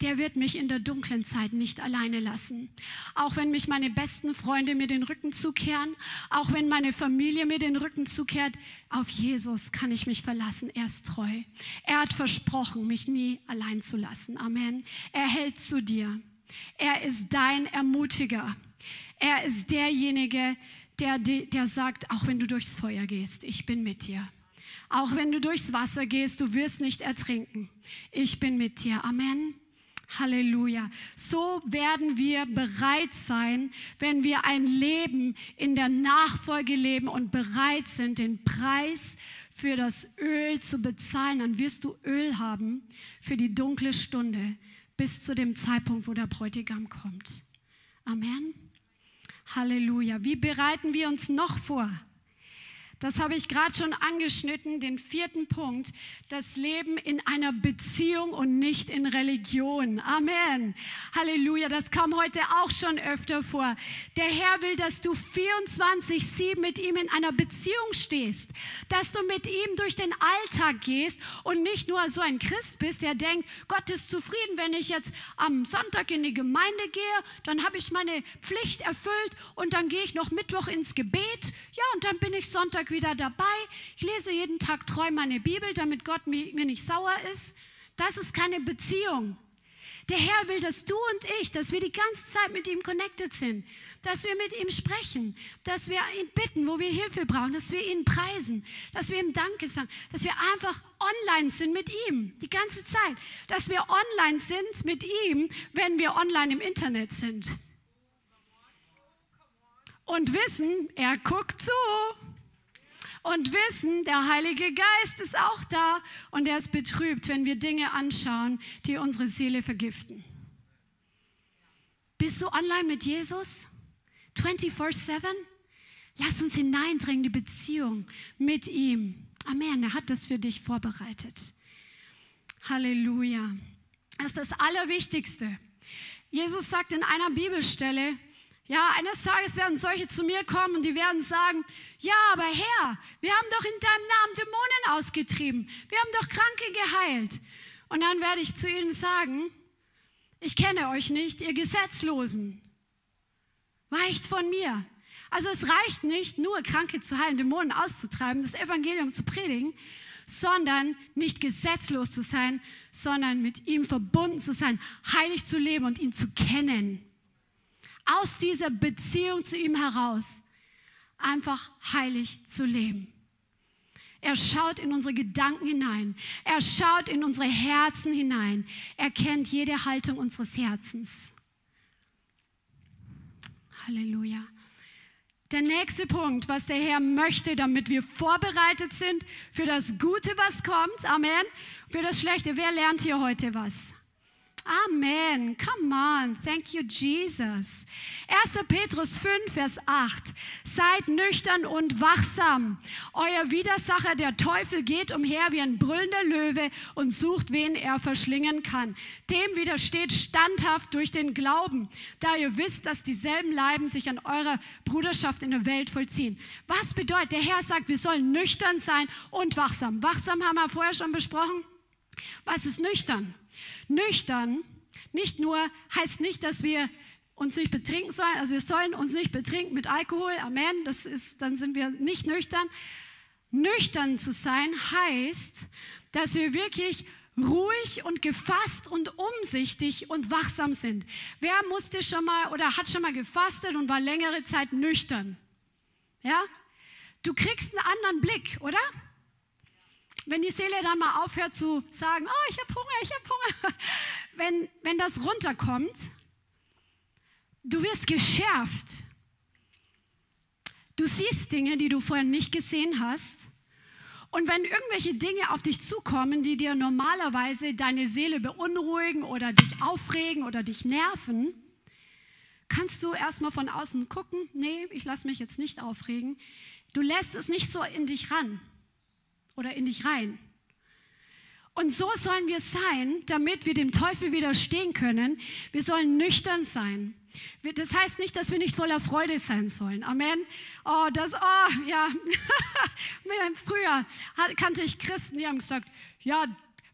der wird mich in der dunklen Zeit nicht alleine lassen. Auch wenn mich meine besten Freunde mir den Rücken zukehren, auch wenn meine Familie mir den Rücken zukehrt, auf Jesus kann ich mich verlassen. Er ist treu. Er hat versprochen, mich nie allein zu lassen. Amen. Er hält zu dir. Er ist dein Ermutiger. Er ist derjenige, der, der sagt, auch wenn du durchs Feuer gehst, ich bin mit dir. Auch wenn du durchs Wasser gehst, du wirst nicht ertrinken. Ich bin mit dir. Amen. Halleluja. So werden wir bereit sein, wenn wir ein Leben in der Nachfolge leben und bereit sind, den Preis für das Öl zu bezahlen. Dann wirst du Öl haben für die dunkle Stunde bis zu dem Zeitpunkt, wo der Bräutigam kommt. Amen. Halleluja. Wie bereiten wir uns noch vor? Das habe ich gerade schon angeschnitten, den vierten Punkt, das Leben in einer Beziehung und nicht in Religion. Amen. Halleluja, das kam heute auch schon öfter vor. Der Herr will, dass du 24-7 mit ihm in einer Beziehung stehst, dass du mit ihm durch den Alltag gehst und nicht nur so ein Christ bist, der denkt, Gott ist zufrieden, wenn ich jetzt am Sonntag in die Gemeinde gehe, dann habe ich meine Pflicht erfüllt und dann gehe ich noch Mittwoch ins Gebet, ja, und dann bin ich Sonntag wieder dabei. Ich lese jeden Tag treu meine Bibel, damit Gott mir nicht sauer ist. Das ist keine Beziehung. Der Herr will, dass du und ich, dass wir die ganze Zeit mit ihm connected sind, dass wir mit ihm sprechen, dass wir ihn bitten, wo wir Hilfe brauchen, dass wir ihn preisen, dass wir ihm Danke sagen, dass wir einfach online sind mit ihm die ganze Zeit, dass wir online sind mit ihm, wenn wir online im Internet sind. Und wissen, er guckt zu und wissen, der Heilige Geist ist auch da und er ist betrübt, wenn wir Dinge anschauen, die unsere Seele vergiften. Bist du online mit Jesus? 24/7? Lass uns hineindringen, die Beziehung mit ihm. Amen, er hat das für dich vorbereitet. Halleluja. Das ist das Allerwichtigste. Jesus sagt in einer Bibelstelle, ja, eines Tages werden solche zu mir kommen und die werden sagen, ja, aber Herr, wir haben doch in deinem Namen Dämonen ausgetrieben. Wir haben doch Kranke geheilt. Und dann werde ich zu ihnen sagen, ich kenne euch nicht, ihr Gesetzlosen. Weicht von mir. Also es reicht nicht, nur Kranke zu heilen, Dämonen auszutreiben, das Evangelium zu predigen, sondern nicht gesetzlos zu sein, sondern mit ihm verbunden zu sein, heilig zu leben und ihn zu kennen aus dieser Beziehung zu ihm heraus einfach heilig zu leben. Er schaut in unsere Gedanken hinein. Er schaut in unsere Herzen hinein. Er kennt jede Haltung unseres Herzens. Halleluja. Der nächste Punkt, was der Herr möchte, damit wir vorbereitet sind für das Gute, was kommt. Amen. Für das Schlechte. Wer lernt hier heute was? Amen. Come on. Thank you, Jesus. 1. Petrus 5, Vers 8. Seid nüchtern und wachsam. Euer Widersacher, der Teufel, geht umher wie ein brüllender Löwe und sucht, wen er verschlingen kann. Dem widersteht standhaft durch den Glauben, da ihr wisst, dass dieselben Leiben sich an eurer Bruderschaft in der Welt vollziehen. Was bedeutet, der Herr sagt, wir sollen nüchtern sein und wachsam. Wachsam haben wir vorher schon besprochen. Was ist nüchtern? Nüchtern nicht nur heißt nicht, dass wir uns nicht betrinken sollen, also wir sollen uns nicht betrinken mit Alkohol, Amen, das ist, dann sind wir nicht nüchtern. Nüchtern zu sein heißt, dass wir wirklich ruhig und gefasst und umsichtig und wachsam sind. Wer musste schon mal oder hat schon mal gefastet und war längere Zeit nüchtern? Ja? Du kriegst einen anderen Blick, oder? Wenn die Seele dann mal aufhört zu sagen, oh, ich habe Hunger, ich habe Hunger, wenn, wenn das runterkommt, du wirst geschärft. Du siehst Dinge, die du vorher nicht gesehen hast. Und wenn irgendwelche Dinge auf dich zukommen, die dir normalerweise deine Seele beunruhigen oder dich aufregen oder dich nerven, kannst du erstmal von außen gucken, nee, ich lasse mich jetzt nicht aufregen. Du lässt es nicht so in dich ran oder in dich rein. Und so sollen wir sein, damit wir dem Teufel widerstehen können. Wir sollen nüchtern sein. Das heißt nicht, dass wir nicht voller Freude sein sollen. Amen. Oh, das, oh, ja. Früher kannte ich Christen, die haben gesagt, ja,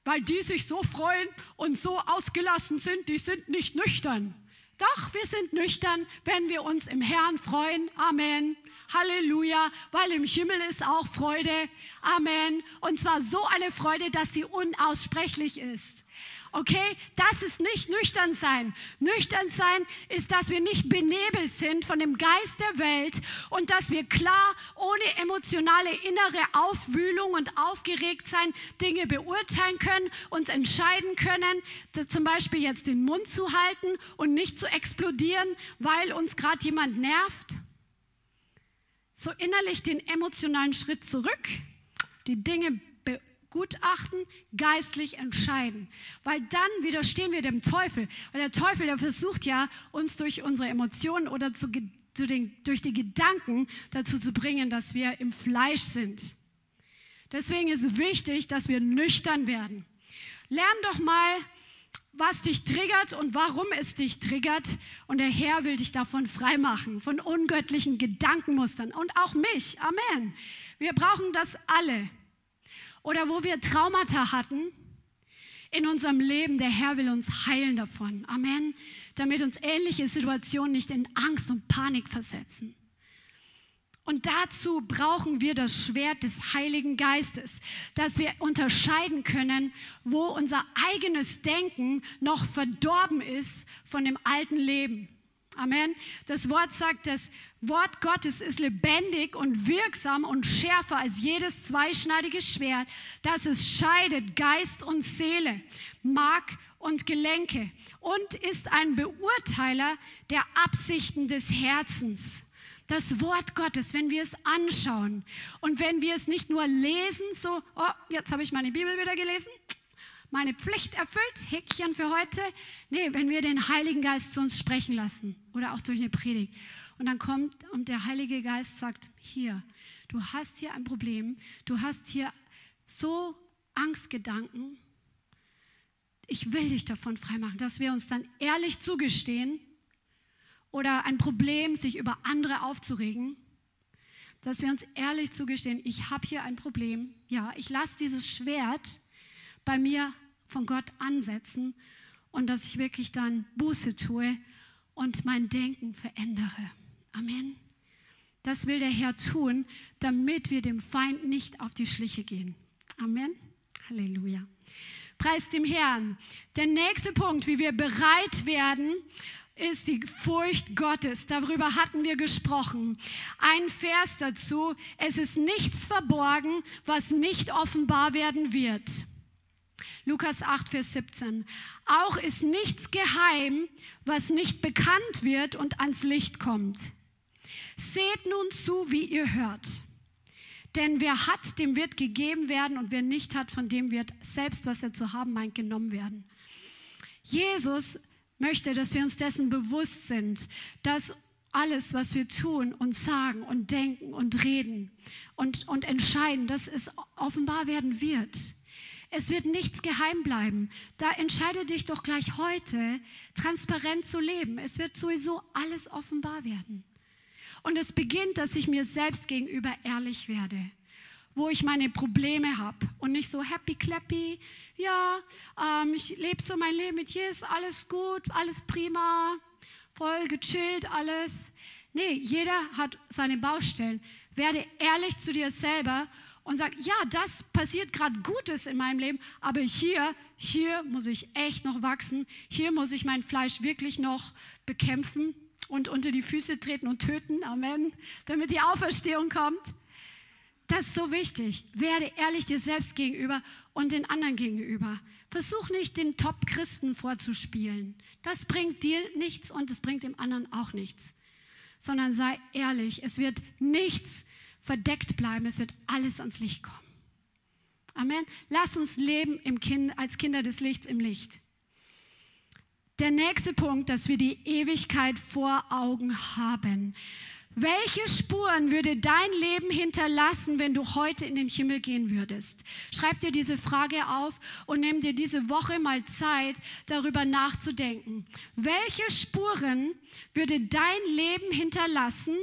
weil die sich so freuen und so ausgelassen sind, die sind nicht nüchtern. Doch, wir sind nüchtern, wenn wir uns im Herrn freuen. Amen. Halleluja, weil im Himmel ist auch Freude. Amen. Und zwar so eine Freude, dass sie unaussprechlich ist. Okay, das ist nicht nüchtern sein. Nüchtern sein ist, dass wir nicht benebelt sind von dem Geist der Welt und dass wir klar, ohne emotionale innere Aufwühlung und aufgeregt sein, Dinge beurteilen können, uns entscheiden können, zum Beispiel jetzt den Mund zu halten und nicht zu explodieren, weil uns gerade jemand nervt so innerlich den emotionalen Schritt zurück, die Dinge begutachten, geistlich entscheiden. Weil dann widerstehen wir dem Teufel. Weil der Teufel, der versucht ja, uns durch unsere Emotionen oder zu, zu den, durch die Gedanken dazu zu bringen, dass wir im Fleisch sind. Deswegen ist es wichtig, dass wir nüchtern werden. Lern doch mal was dich triggert und warum es dich triggert. Und der Herr will dich davon freimachen, von ungöttlichen Gedankenmustern und auch mich. Amen. Wir brauchen das alle. Oder wo wir Traumata hatten in unserem Leben, der Herr will uns heilen davon. Amen. Damit uns ähnliche Situationen nicht in Angst und Panik versetzen. Und dazu brauchen wir das Schwert des Heiligen Geistes, dass wir unterscheiden können, wo unser eigenes Denken noch verdorben ist von dem alten Leben. Amen. Das Wort sagt, das Wort Gottes ist lebendig und wirksam und schärfer als jedes zweischneidige Schwert, das es scheidet Geist und Seele, Mark und Gelenke und ist ein Beurteiler der Absichten des Herzens das Wort Gottes, wenn wir es anschauen und wenn wir es nicht nur lesen, so, oh, jetzt habe ich meine Bibel wieder gelesen, meine Pflicht erfüllt, Häkchen für heute. Nee, wenn wir den Heiligen Geist zu uns sprechen lassen oder auch durch eine Predigt. Und dann kommt und der Heilige Geist sagt, hier, du hast hier ein Problem, du hast hier so Angstgedanken. Ich will dich davon freimachen, dass wir uns dann ehrlich zugestehen, oder ein Problem, sich über andere aufzuregen, dass wir uns ehrlich zugestehen, ich habe hier ein Problem. Ja, ich lasse dieses Schwert bei mir von Gott ansetzen und dass ich wirklich dann Buße tue und mein Denken verändere. Amen. Das will der Herr tun, damit wir dem Feind nicht auf die Schliche gehen. Amen. Halleluja. Preis dem Herrn. Der nächste Punkt, wie wir bereit werden ist die Furcht Gottes. Darüber hatten wir gesprochen. Ein Vers dazu. Es ist nichts verborgen, was nicht offenbar werden wird. Lukas 8, Vers 17. Auch ist nichts geheim, was nicht bekannt wird und ans Licht kommt. Seht nun zu, wie ihr hört. Denn wer hat, dem wird gegeben werden und wer nicht hat, von dem wird selbst, was er zu haben meint, genommen werden. Jesus möchte, dass wir uns dessen bewusst sind, dass alles, was wir tun und sagen und denken und reden und, und entscheiden, dass es offenbar werden wird. Es wird nichts geheim bleiben. Da entscheide dich doch gleich heute, transparent zu leben. Es wird sowieso alles offenbar werden. Und es beginnt, dass ich mir selbst gegenüber ehrlich werde, wo ich meine Probleme habe und nicht so happy clappy, ja, ähm, ich lebe so mein Leben mit Jesus, alles gut, alles prima, voll gechillt, alles. Nee, jeder hat seine Baustellen. Werde ehrlich zu dir selber und sag, ja, das passiert gerade Gutes in meinem Leben, aber hier, hier muss ich echt noch wachsen. Hier muss ich mein Fleisch wirklich noch bekämpfen und unter die Füße treten und töten. Amen. Damit die Auferstehung kommt. Das ist so wichtig. Werde ehrlich dir selbst gegenüber und den anderen gegenüber. Versuch nicht, den Top-Christen vorzuspielen. Das bringt dir nichts und es bringt dem anderen auch nichts. Sondern sei ehrlich. Es wird nichts verdeckt bleiben. Es wird alles ans Licht kommen. Amen. Lass uns leben kind, als Kinder des Lichts im Licht. Der nächste Punkt, dass wir die Ewigkeit vor Augen haben. Welche Spuren würde dein Leben hinterlassen, wenn du heute in den Himmel gehen würdest? Schreib dir diese Frage auf und nimm dir diese Woche mal Zeit, darüber nachzudenken. Welche Spuren würde dein Leben hinterlassen,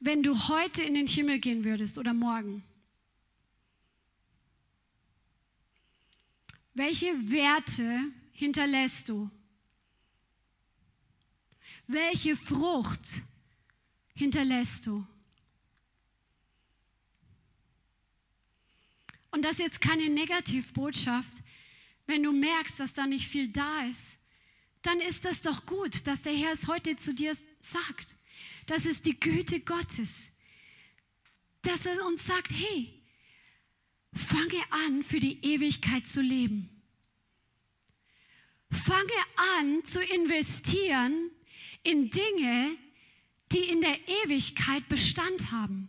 wenn du heute in den Himmel gehen würdest oder morgen? Welche Werte hinterlässt du? Welche Frucht hinterlässt du? Und das ist jetzt keine Negativbotschaft. Wenn du merkst, dass da nicht viel da ist, dann ist das doch gut, dass der Herr es heute zu dir sagt. Das ist die Güte Gottes. Dass er uns sagt, hey, fange an, für die Ewigkeit zu leben. Fange an zu investieren in Dinge, die in der Ewigkeit Bestand haben.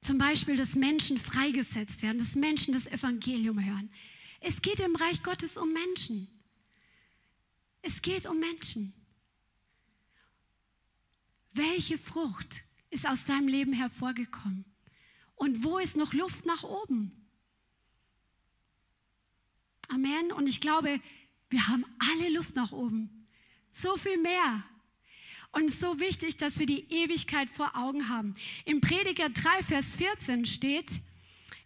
Zum Beispiel, dass Menschen freigesetzt werden, dass Menschen das Evangelium hören. Es geht im Reich Gottes um Menschen. Es geht um Menschen. Welche Frucht ist aus deinem Leben hervorgekommen? Und wo ist noch Luft nach oben? Amen. Und ich glaube, wir haben alle Luft nach oben. So viel mehr. Und so wichtig, dass wir die Ewigkeit vor Augen haben. Im Prediger 3, Vers 14 steht,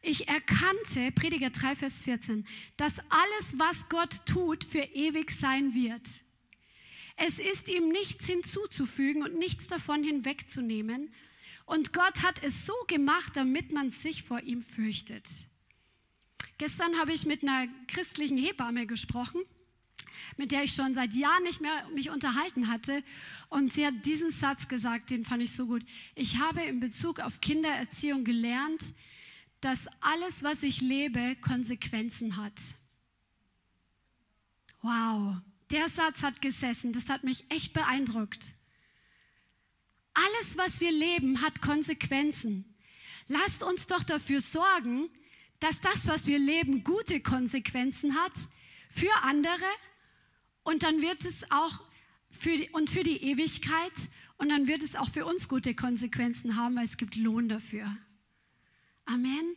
ich erkannte, Prediger 3, Vers 14, dass alles, was Gott tut, für ewig sein wird. Es ist ihm nichts hinzuzufügen und nichts davon hinwegzunehmen. Und Gott hat es so gemacht, damit man sich vor ihm fürchtet. Gestern habe ich mit einer christlichen Hebamme gesprochen, mit der ich schon seit Jahren nicht mehr mich unterhalten hatte. Und sie hat diesen Satz gesagt, den fand ich so gut. Ich habe in Bezug auf Kindererziehung gelernt, dass alles, was ich lebe, Konsequenzen hat. Wow, der Satz hat gesessen, das hat mich echt beeindruckt. Alles, was wir leben, hat Konsequenzen. Lasst uns doch dafür sorgen, dass das, was wir leben, gute Konsequenzen hat für andere und dann wird es auch für die, und für die Ewigkeit und dann wird es auch für uns gute Konsequenzen haben, weil es gibt Lohn dafür. Amen.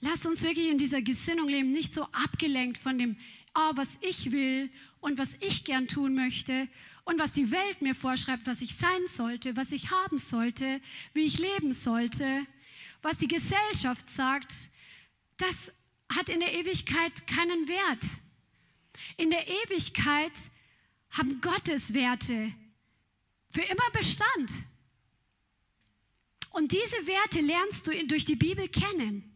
Lass uns wirklich in dieser Gesinnung leben, nicht so abgelenkt von dem oh, was ich will und was ich gern tun möchte und was die Welt mir vorschreibt, was ich sein sollte, was ich haben sollte, wie ich leben sollte, was die Gesellschaft sagt, das hat in der Ewigkeit keinen Wert. In der Ewigkeit haben Gottes Werte für immer Bestand. Und diese Werte lernst du durch die Bibel kennen.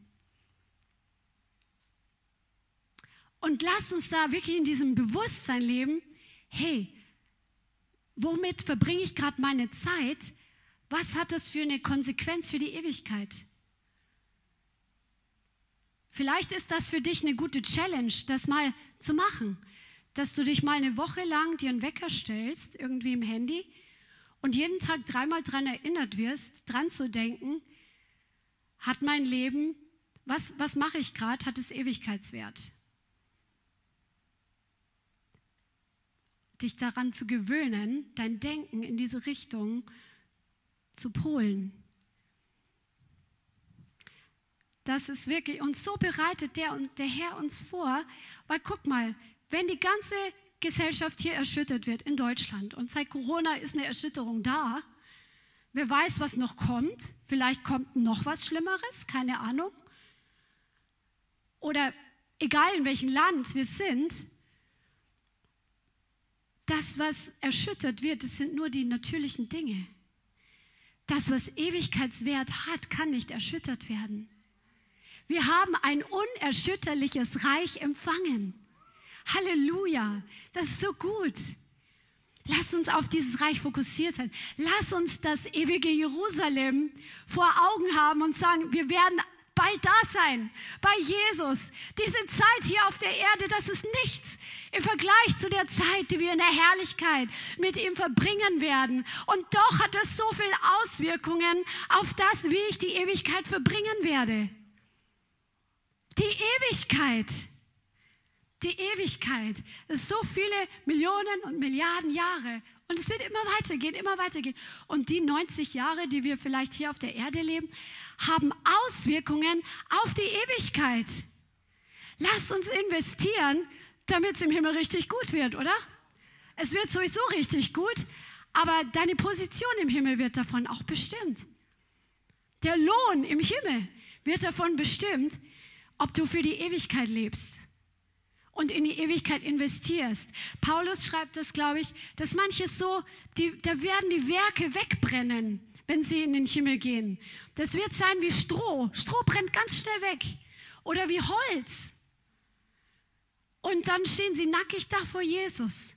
Und lass uns da wirklich in diesem Bewusstsein leben, hey, womit verbringe ich gerade meine Zeit? Was hat das für eine Konsequenz für die Ewigkeit? Vielleicht ist das für dich eine gute Challenge, das mal zu machen, dass du dich mal eine Woche lang dir einen Wecker stellst, irgendwie im Handy, und jeden Tag dreimal daran erinnert wirst, dran zu denken, hat mein Leben was, was mache ich gerade, hat es Ewigkeitswert. Dich daran zu gewöhnen, dein Denken in diese Richtung zu polen. Das ist wirklich, und so bereitet der, der Herr uns vor, weil guck mal, wenn die ganze Gesellschaft hier erschüttert wird in Deutschland und seit Corona ist eine Erschütterung da, wer weiß, was noch kommt, vielleicht kommt noch was Schlimmeres, keine Ahnung. Oder egal in welchem Land wir sind, das, was erschüttert wird, das sind nur die natürlichen Dinge. Das, was Ewigkeitswert hat, kann nicht erschüttert werden. Wir haben ein unerschütterliches Reich empfangen. Halleluja, das ist so gut. Lass uns auf dieses Reich fokussiert sein. Lass uns das ewige Jerusalem vor Augen haben und sagen, wir werden bald da sein bei Jesus. Diese Zeit hier auf der Erde, das ist nichts im Vergleich zu der Zeit, die wir in der Herrlichkeit mit ihm verbringen werden. Und doch hat es so viele Auswirkungen auf das, wie ich die Ewigkeit verbringen werde. Die Ewigkeit. Die Ewigkeit. Das ist so viele Millionen und Milliarden Jahre. Und es wird immer weitergehen, immer weitergehen. Und die 90 Jahre, die wir vielleicht hier auf der Erde leben, haben Auswirkungen auf die Ewigkeit. Lasst uns investieren, damit es im Himmel richtig gut wird, oder? Es wird sowieso richtig gut, aber deine Position im Himmel wird davon auch bestimmt. Der Lohn im Himmel wird davon bestimmt, ob du für die Ewigkeit lebst und in die Ewigkeit investierst. Paulus schreibt das, glaube ich, dass manche so, die, da werden die Werke wegbrennen, wenn sie in den Himmel gehen. Das wird sein wie Stroh. Stroh brennt ganz schnell weg. Oder wie Holz. Und dann stehen sie nackig da vor Jesus.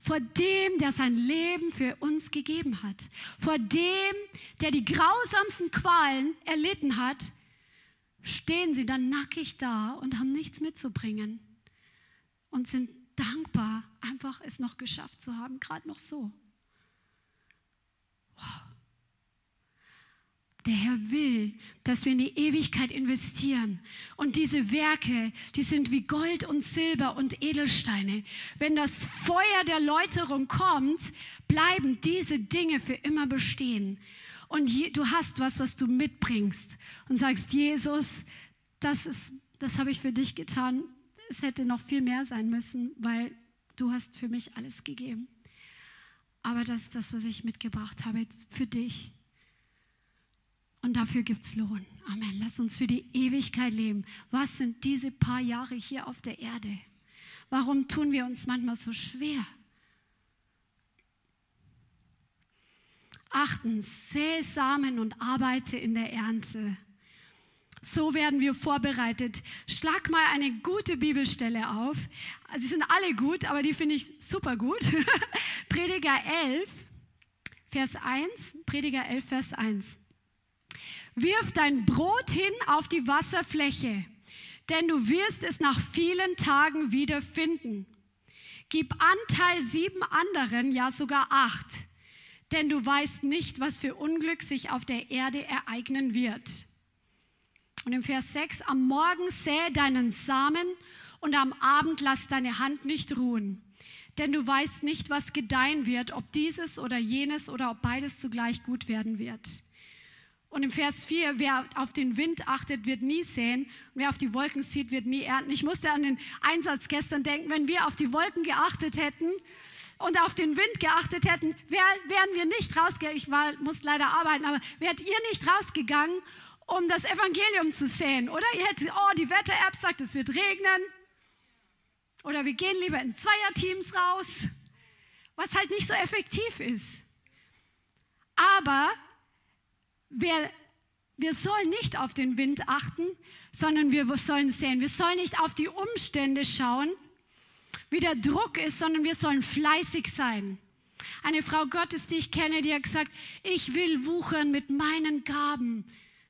Vor dem, der sein Leben für uns gegeben hat. Vor dem, der die grausamsten Qualen erlitten hat stehen sie dann nackig da und haben nichts mitzubringen und sind dankbar, einfach es noch geschafft zu haben, gerade noch so. Wow. Der Herr will, dass wir in die Ewigkeit investieren. Und diese Werke, die sind wie Gold und Silber und Edelsteine. Wenn das Feuer der Läuterung kommt, bleiben diese Dinge für immer bestehen und je, du hast was, was du mitbringst und sagst, Jesus, das, das habe ich für dich getan. Es hätte noch viel mehr sein müssen, weil du hast für mich alles gegeben. Aber das ist das, was ich mitgebracht habe für dich. Und dafür gibt es Lohn. Amen. Lass uns für die Ewigkeit leben. Was sind diese paar Jahre hier auf der Erde? Warum tun wir uns manchmal so schwer? Achtens, säe Samen und arbeite in der Ernte. So werden wir vorbereitet. Schlag mal eine gute Bibelstelle auf. Sie sind alle gut, aber die finde ich super gut. Prediger 11, Vers 1. Prediger 11, Vers 1. Wirf dein Brot hin auf die Wasserfläche, denn du wirst es nach vielen Tagen wieder finden. Gib Anteil sieben anderen, ja sogar acht denn du weißt nicht, was für Unglück sich auf der Erde ereignen wird. Und im Vers 6, am Morgen sähe deinen Samen und am Abend lass deine Hand nicht ruhen. Denn du weißt nicht, was gedeihen wird, ob dieses oder jenes oder ob beides zugleich gut werden wird. Und im Vers 4, wer auf den Wind achtet, wird nie säen. Wer auf die Wolken sieht, wird nie ernten. Ich musste an den Einsatz gestern denken, wenn wir auf die Wolken geachtet hätten, und auf den Wind geachtet hätten, wär, wären wir nicht rausgegangen. Ich war, muss leider arbeiten, aber wärt ihr nicht rausgegangen, um das Evangelium zu sehen, oder? Ihr hättet, oh, die Wetter-App sagt, es wird regnen. Oder wir gehen lieber in Zweierteams raus, was halt nicht so effektiv ist. Aber wir, wir sollen nicht auf den Wind achten, sondern wir sollen sehen. Wir sollen nicht auf die Umstände schauen, wie der Druck ist, sondern wir sollen fleißig sein. Eine Frau Gottes, die ich kenne, die hat gesagt, ich will wuchern mit meinen Gaben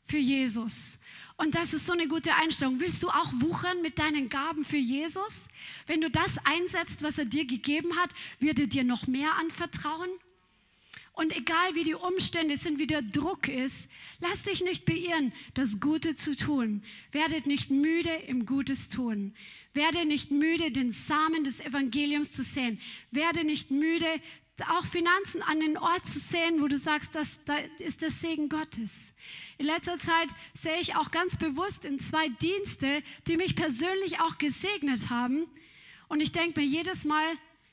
für Jesus. Und das ist so eine gute Einstellung. Willst du auch wuchern mit deinen Gaben für Jesus? Wenn du das einsetzt, was er dir gegeben hat, wird er dir noch mehr anvertrauen? Und egal wie die Umstände sind, wie der Druck ist, lass dich nicht beirren, das Gute zu tun. Werdet nicht müde im Gutes tun. Werde nicht müde, den Samen des Evangeliums zu sehen. Werde nicht müde, auch Finanzen an den Ort zu sehen, wo du sagst, das, da ist der Segen Gottes. In letzter Zeit sehe ich auch ganz bewusst in zwei Dienste, die mich persönlich auch gesegnet haben. Und ich denke mir jedes Mal,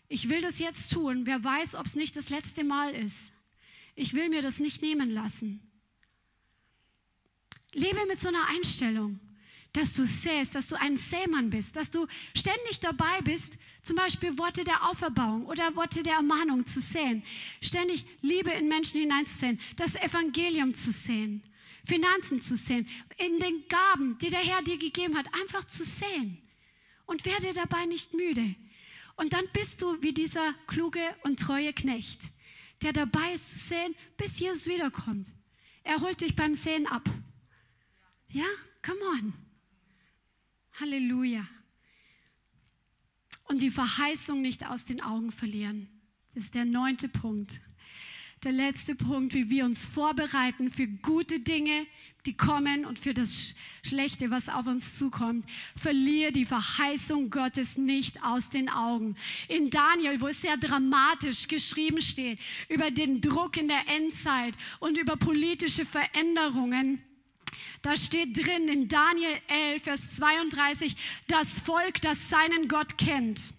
ich will das jetzt tun. Wer weiß, ob es nicht das letzte Mal ist. Ich will mir das nicht nehmen lassen. Lebe mit so einer Einstellung, dass du säst, dass du ein Sämann bist, dass du ständig dabei bist, zum Beispiel Worte der Auferbauung oder Worte der Ermahnung zu säen, ständig Liebe in Menschen hineinzusehen, das Evangelium zu sehen, Finanzen zu sehen, in den Gaben, die der Herr dir gegeben hat, einfach zu sehen und werde dabei nicht müde. Und dann bist du wie dieser kluge und treue Knecht, der dabei ist zu sehen, bis Jesus wiederkommt. Er holt dich beim Sehen ab. Ja, come on. Halleluja. Und die Verheißung nicht aus den Augen verlieren. Das ist der neunte Punkt der letzte Punkt, wie wir uns vorbereiten für gute Dinge, die kommen und für das Schlechte, was auf uns zukommt. Verliere die Verheißung Gottes nicht aus den Augen. In Daniel, wo es sehr dramatisch geschrieben steht über den Druck in der Endzeit und über politische Veränderungen, da steht drin in Daniel 11, Vers 32, das Volk, das seinen Gott kennt.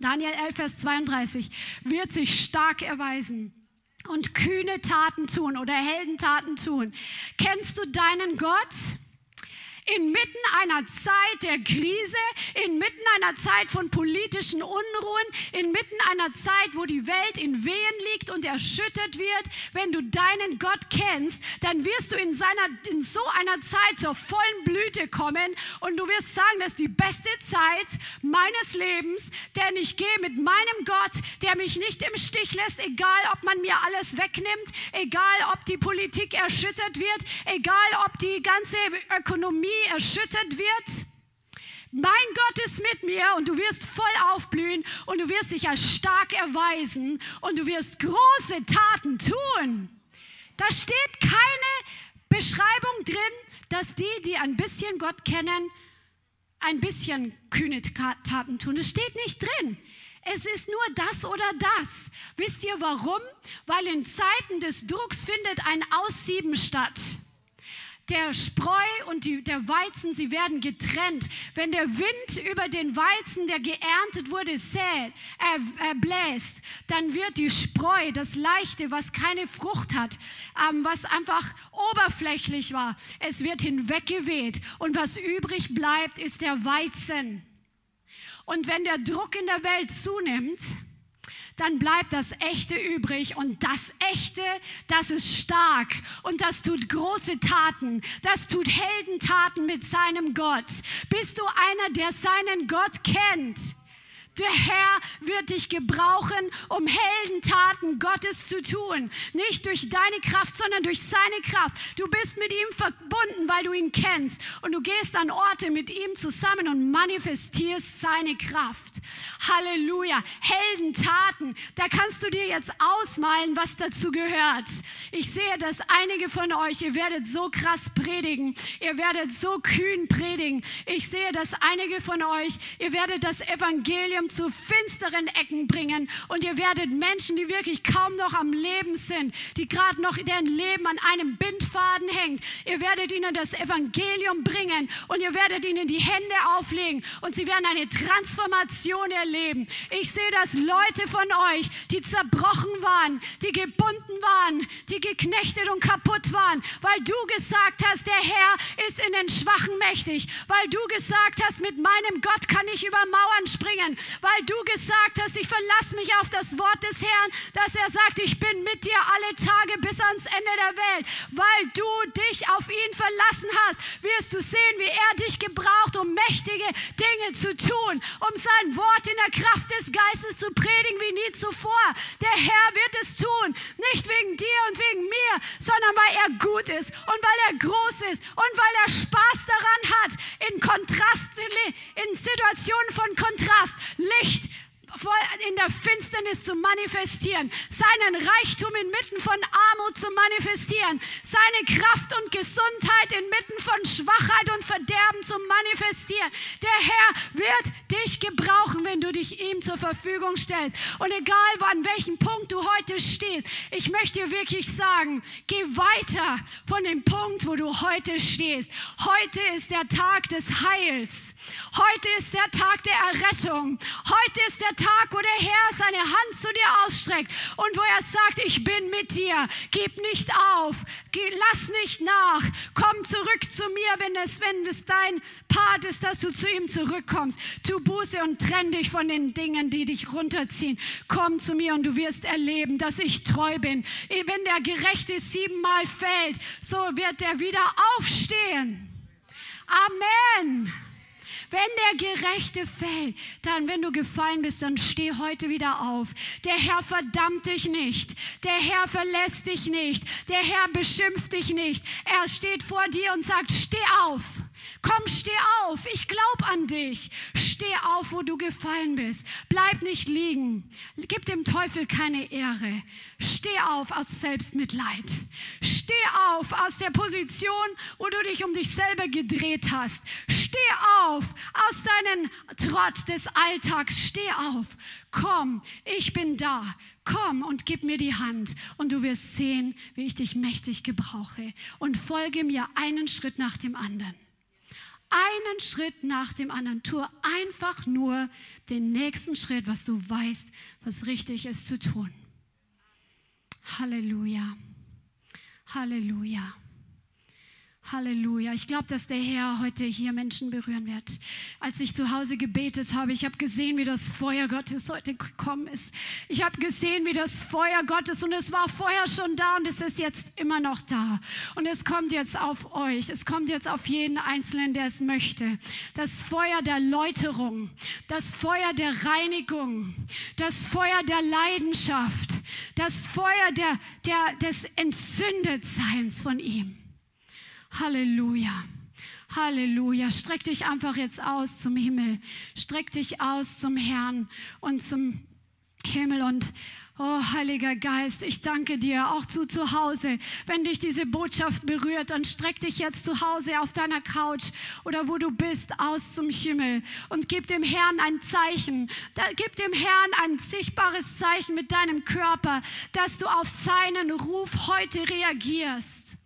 Daniel 11, Vers 32 wird sich stark erweisen und kühne Taten tun oder Heldentaten tun. Kennst du deinen Gott? Inmitten einer Zeit der Krise, inmitten einer Zeit von politischen Unruhen, inmitten einer Zeit, wo die Welt in Wehen liegt und erschüttert wird, wenn du deinen Gott kennst, dann wirst du in, seiner, in so einer Zeit zur vollen Blüte kommen und du wirst sagen, das ist die beste Zeit meines Lebens, denn ich gehe mit meinem Gott, der mich nicht im Stich lässt, egal ob man mir alles wegnimmt, egal ob die Politik erschüttert wird, egal ob die ganze Ökonomie erschüttert wird. Mein Gott ist mit mir und du wirst voll aufblühen und du wirst dich als stark erweisen und du wirst große Taten tun. Da steht keine Beschreibung drin, dass die, die ein bisschen Gott kennen, ein bisschen kühne Taten tun. Es steht nicht drin. Es ist nur das oder das. Wisst ihr warum? Weil in Zeiten des Drucks findet ein Aussieben statt der Spreu und die, der Weizen, sie werden getrennt. Wenn der Wind über den Weizen, der geerntet wurde, sät, äh, äh, bläst, dann wird die Spreu, das Leichte, was keine Frucht hat, ähm, was einfach oberflächlich war, es wird hinweggeweht. Und was übrig bleibt, ist der Weizen. Und wenn der Druck in der Welt zunimmt, dann bleibt das Echte übrig und das Echte, das ist stark und das tut große Taten, das tut Heldentaten mit seinem Gott. Bist du einer, der seinen Gott kennt? Der Herr wird dich gebrauchen, um Heldentaten Gottes zu tun. Nicht durch deine Kraft, sondern durch seine Kraft. Du bist mit ihm verbunden, weil du ihn kennst. Und du gehst an Orte mit ihm zusammen und manifestierst seine Kraft. Halleluja. Heldentaten. Da kannst du dir jetzt ausmalen, was dazu gehört. Ich sehe, dass einige von euch, ihr werdet so krass predigen. Ihr werdet so kühn predigen. Ich sehe, dass einige von euch, ihr werdet das Evangelium Leben zu finsteren Ecken bringen. Und ihr werdet Menschen, die wirklich kaum noch am Leben sind, die gerade noch deren Leben an einem Bindfaden hängt, ihr werdet ihnen das Evangelium bringen und ihr werdet ihnen die Hände auflegen und sie werden eine Transformation erleben. Ich sehe, dass Leute von euch, die zerbrochen waren, die gebunden waren, die geknechtet und kaputt waren, weil du gesagt hast, der Herr ist in den Schwachen mächtig, weil du gesagt hast, mit meinem Gott kann ich über Mauern springen, weil du gesagt hast, ich verlasse mich auf das Wort des Herrn, dass er sagt, ich bin mit dir alle Tage bis ans Ende der Welt. Weil du dich auf ihn verlassen hast, wirst du sehen, wie er dich gebraucht, um mächtige Dinge zu tun, um sein Wort in der Kraft des Geistes zu predigen wie nie zuvor. Der Herr wird es tun, nicht wegen dir und wegen mir, sondern weil er gut ist und weil er groß ist und weil er Spaß daran hat, in Kontrast, in Situationen von Kontrast Licht in der Finsternis zu manifestieren, seinen Reichtum inmitten von Armut zu manifestieren, seine Kraft und Gesundheit inmitten von Schwachheit und Verderben zu manifestieren. Der Herr wird dich gebrauchen, wenn du dich ihm zur Verfügung stellst. Und egal an welchem Punkt du heute stehst, ich möchte dir wirklich sagen, geh weiter von dem Punkt, wo du heute stehst. Heute ist der Tag des Heils. Heute ist der Tag der Errettung. Heute ist der Tag, wo der Herr seine Hand zu dir ausstreckt und wo er sagt, ich bin mit dir. Gib nicht auf. Lass nicht nach. Komm zurück zu mir, wenn es, wenn es dein Part ist, dass du zu ihm zurückkommst. Tu Buße und trenn dich von den Dingen, die dich runterziehen. Komm zu mir und du wirst erleben, dass ich treu bin. Wenn der Gerechte siebenmal fällt, so wird er wieder aufstehen. Amen. Wenn der Gerechte fällt, dann, wenn du gefallen bist, dann steh heute wieder auf. Der Herr verdammt dich nicht. Der Herr verlässt dich nicht. Der Herr beschimpft dich nicht. Er steht vor dir und sagt, steh auf. Komm, steh auf. Ich glaube an dich. Steh auf, wo du gefallen bist. Bleib nicht liegen. Gib dem Teufel keine Ehre. Steh auf aus Selbstmitleid. Steh auf aus der Position, wo du dich um dich selber gedreht hast. Steh auf aus deinem Trott des Alltags. Steh auf. Komm, ich bin da. Komm und gib mir die Hand und du wirst sehen, wie ich dich mächtig gebrauche. Und folge mir einen Schritt nach dem anderen einen Schritt nach dem anderen. Tu einfach nur den nächsten Schritt, was du weißt, was richtig ist zu tun. Halleluja. Halleluja. Halleluja. Ich glaube, dass der Herr heute hier Menschen berühren wird. Als ich zu Hause gebetet habe, ich habe gesehen, wie das Feuer Gottes heute gekommen ist. Ich habe gesehen, wie das Feuer Gottes, und es war vorher schon da und es ist jetzt immer noch da. Und es kommt jetzt auf euch. Es kommt jetzt auf jeden Einzelnen, der es möchte. Das Feuer der Läuterung, das Feuer der Reinigung, das Feuer der Leidenschaft, das Feuer der, der, des Entzündetseins von ihm. Halleluja. Halleluja. Streck dich einfach jetzt aus zum Himmel. Streck dich aus zum Herrn und zum Himmel und Oh, Heiliger Geist, ich danke dir auch zu zu Hause. Wenn dich diese Botschaft berührt, dann streck dich jetzt zu Hause auf deiner Couch oder wo du bist aus zum Himmel und gib dem Herrn ein Zeichen. Da, gib dem Herrn ein sichtbares Zeichen mit deinem Körper, dass du auf seinen Ruf heute reagierst.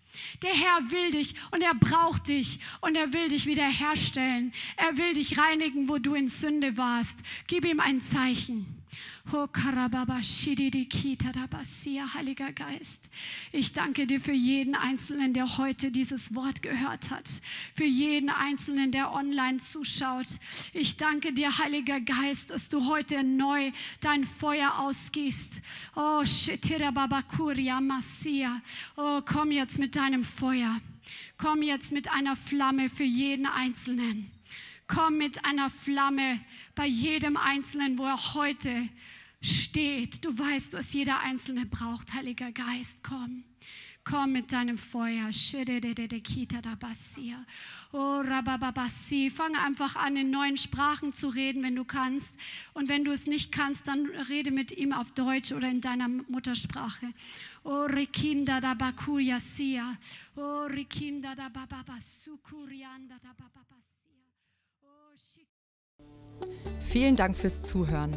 Der Herr will dich und er braucht dich und er will dich wiederherstellen. Er will dich reinigen, wo du in Sünde warst. Gib ihm ein Zeichen. Heiliger Geist, ich danke dir für jeden Einzelnen, der heute dieses Wort gehört hat, für jeden Einzelnen, der online zuschaut. Ich danke dir, Heiliger Geist, dass du heute neu dein Feuer ausgießt. Oh, oh komm jetzt mit deinem Feuer. Komm jetzt mit einer Flamme für jeden Einzelnen. Komm mit einer Flamme bei jedem Einzelnen, wo er heute steht. Du weißt, was jeder Einzelne braucht. Heiliger Geist, komm. Komm mit deinem Feuer. Oh, Fang einfach an, in neuen Sprachen zu reden, wenn du kannst. Und wenn du es nicht kannst, dann rede mit ihm auf Deutsch oder in deiner Muttersprache. Oh, Rikinda da Bakuya Sia. Oh, Rikinda da Bababasukurianda da Bababasia. Vielen Dank fürs Zuhören.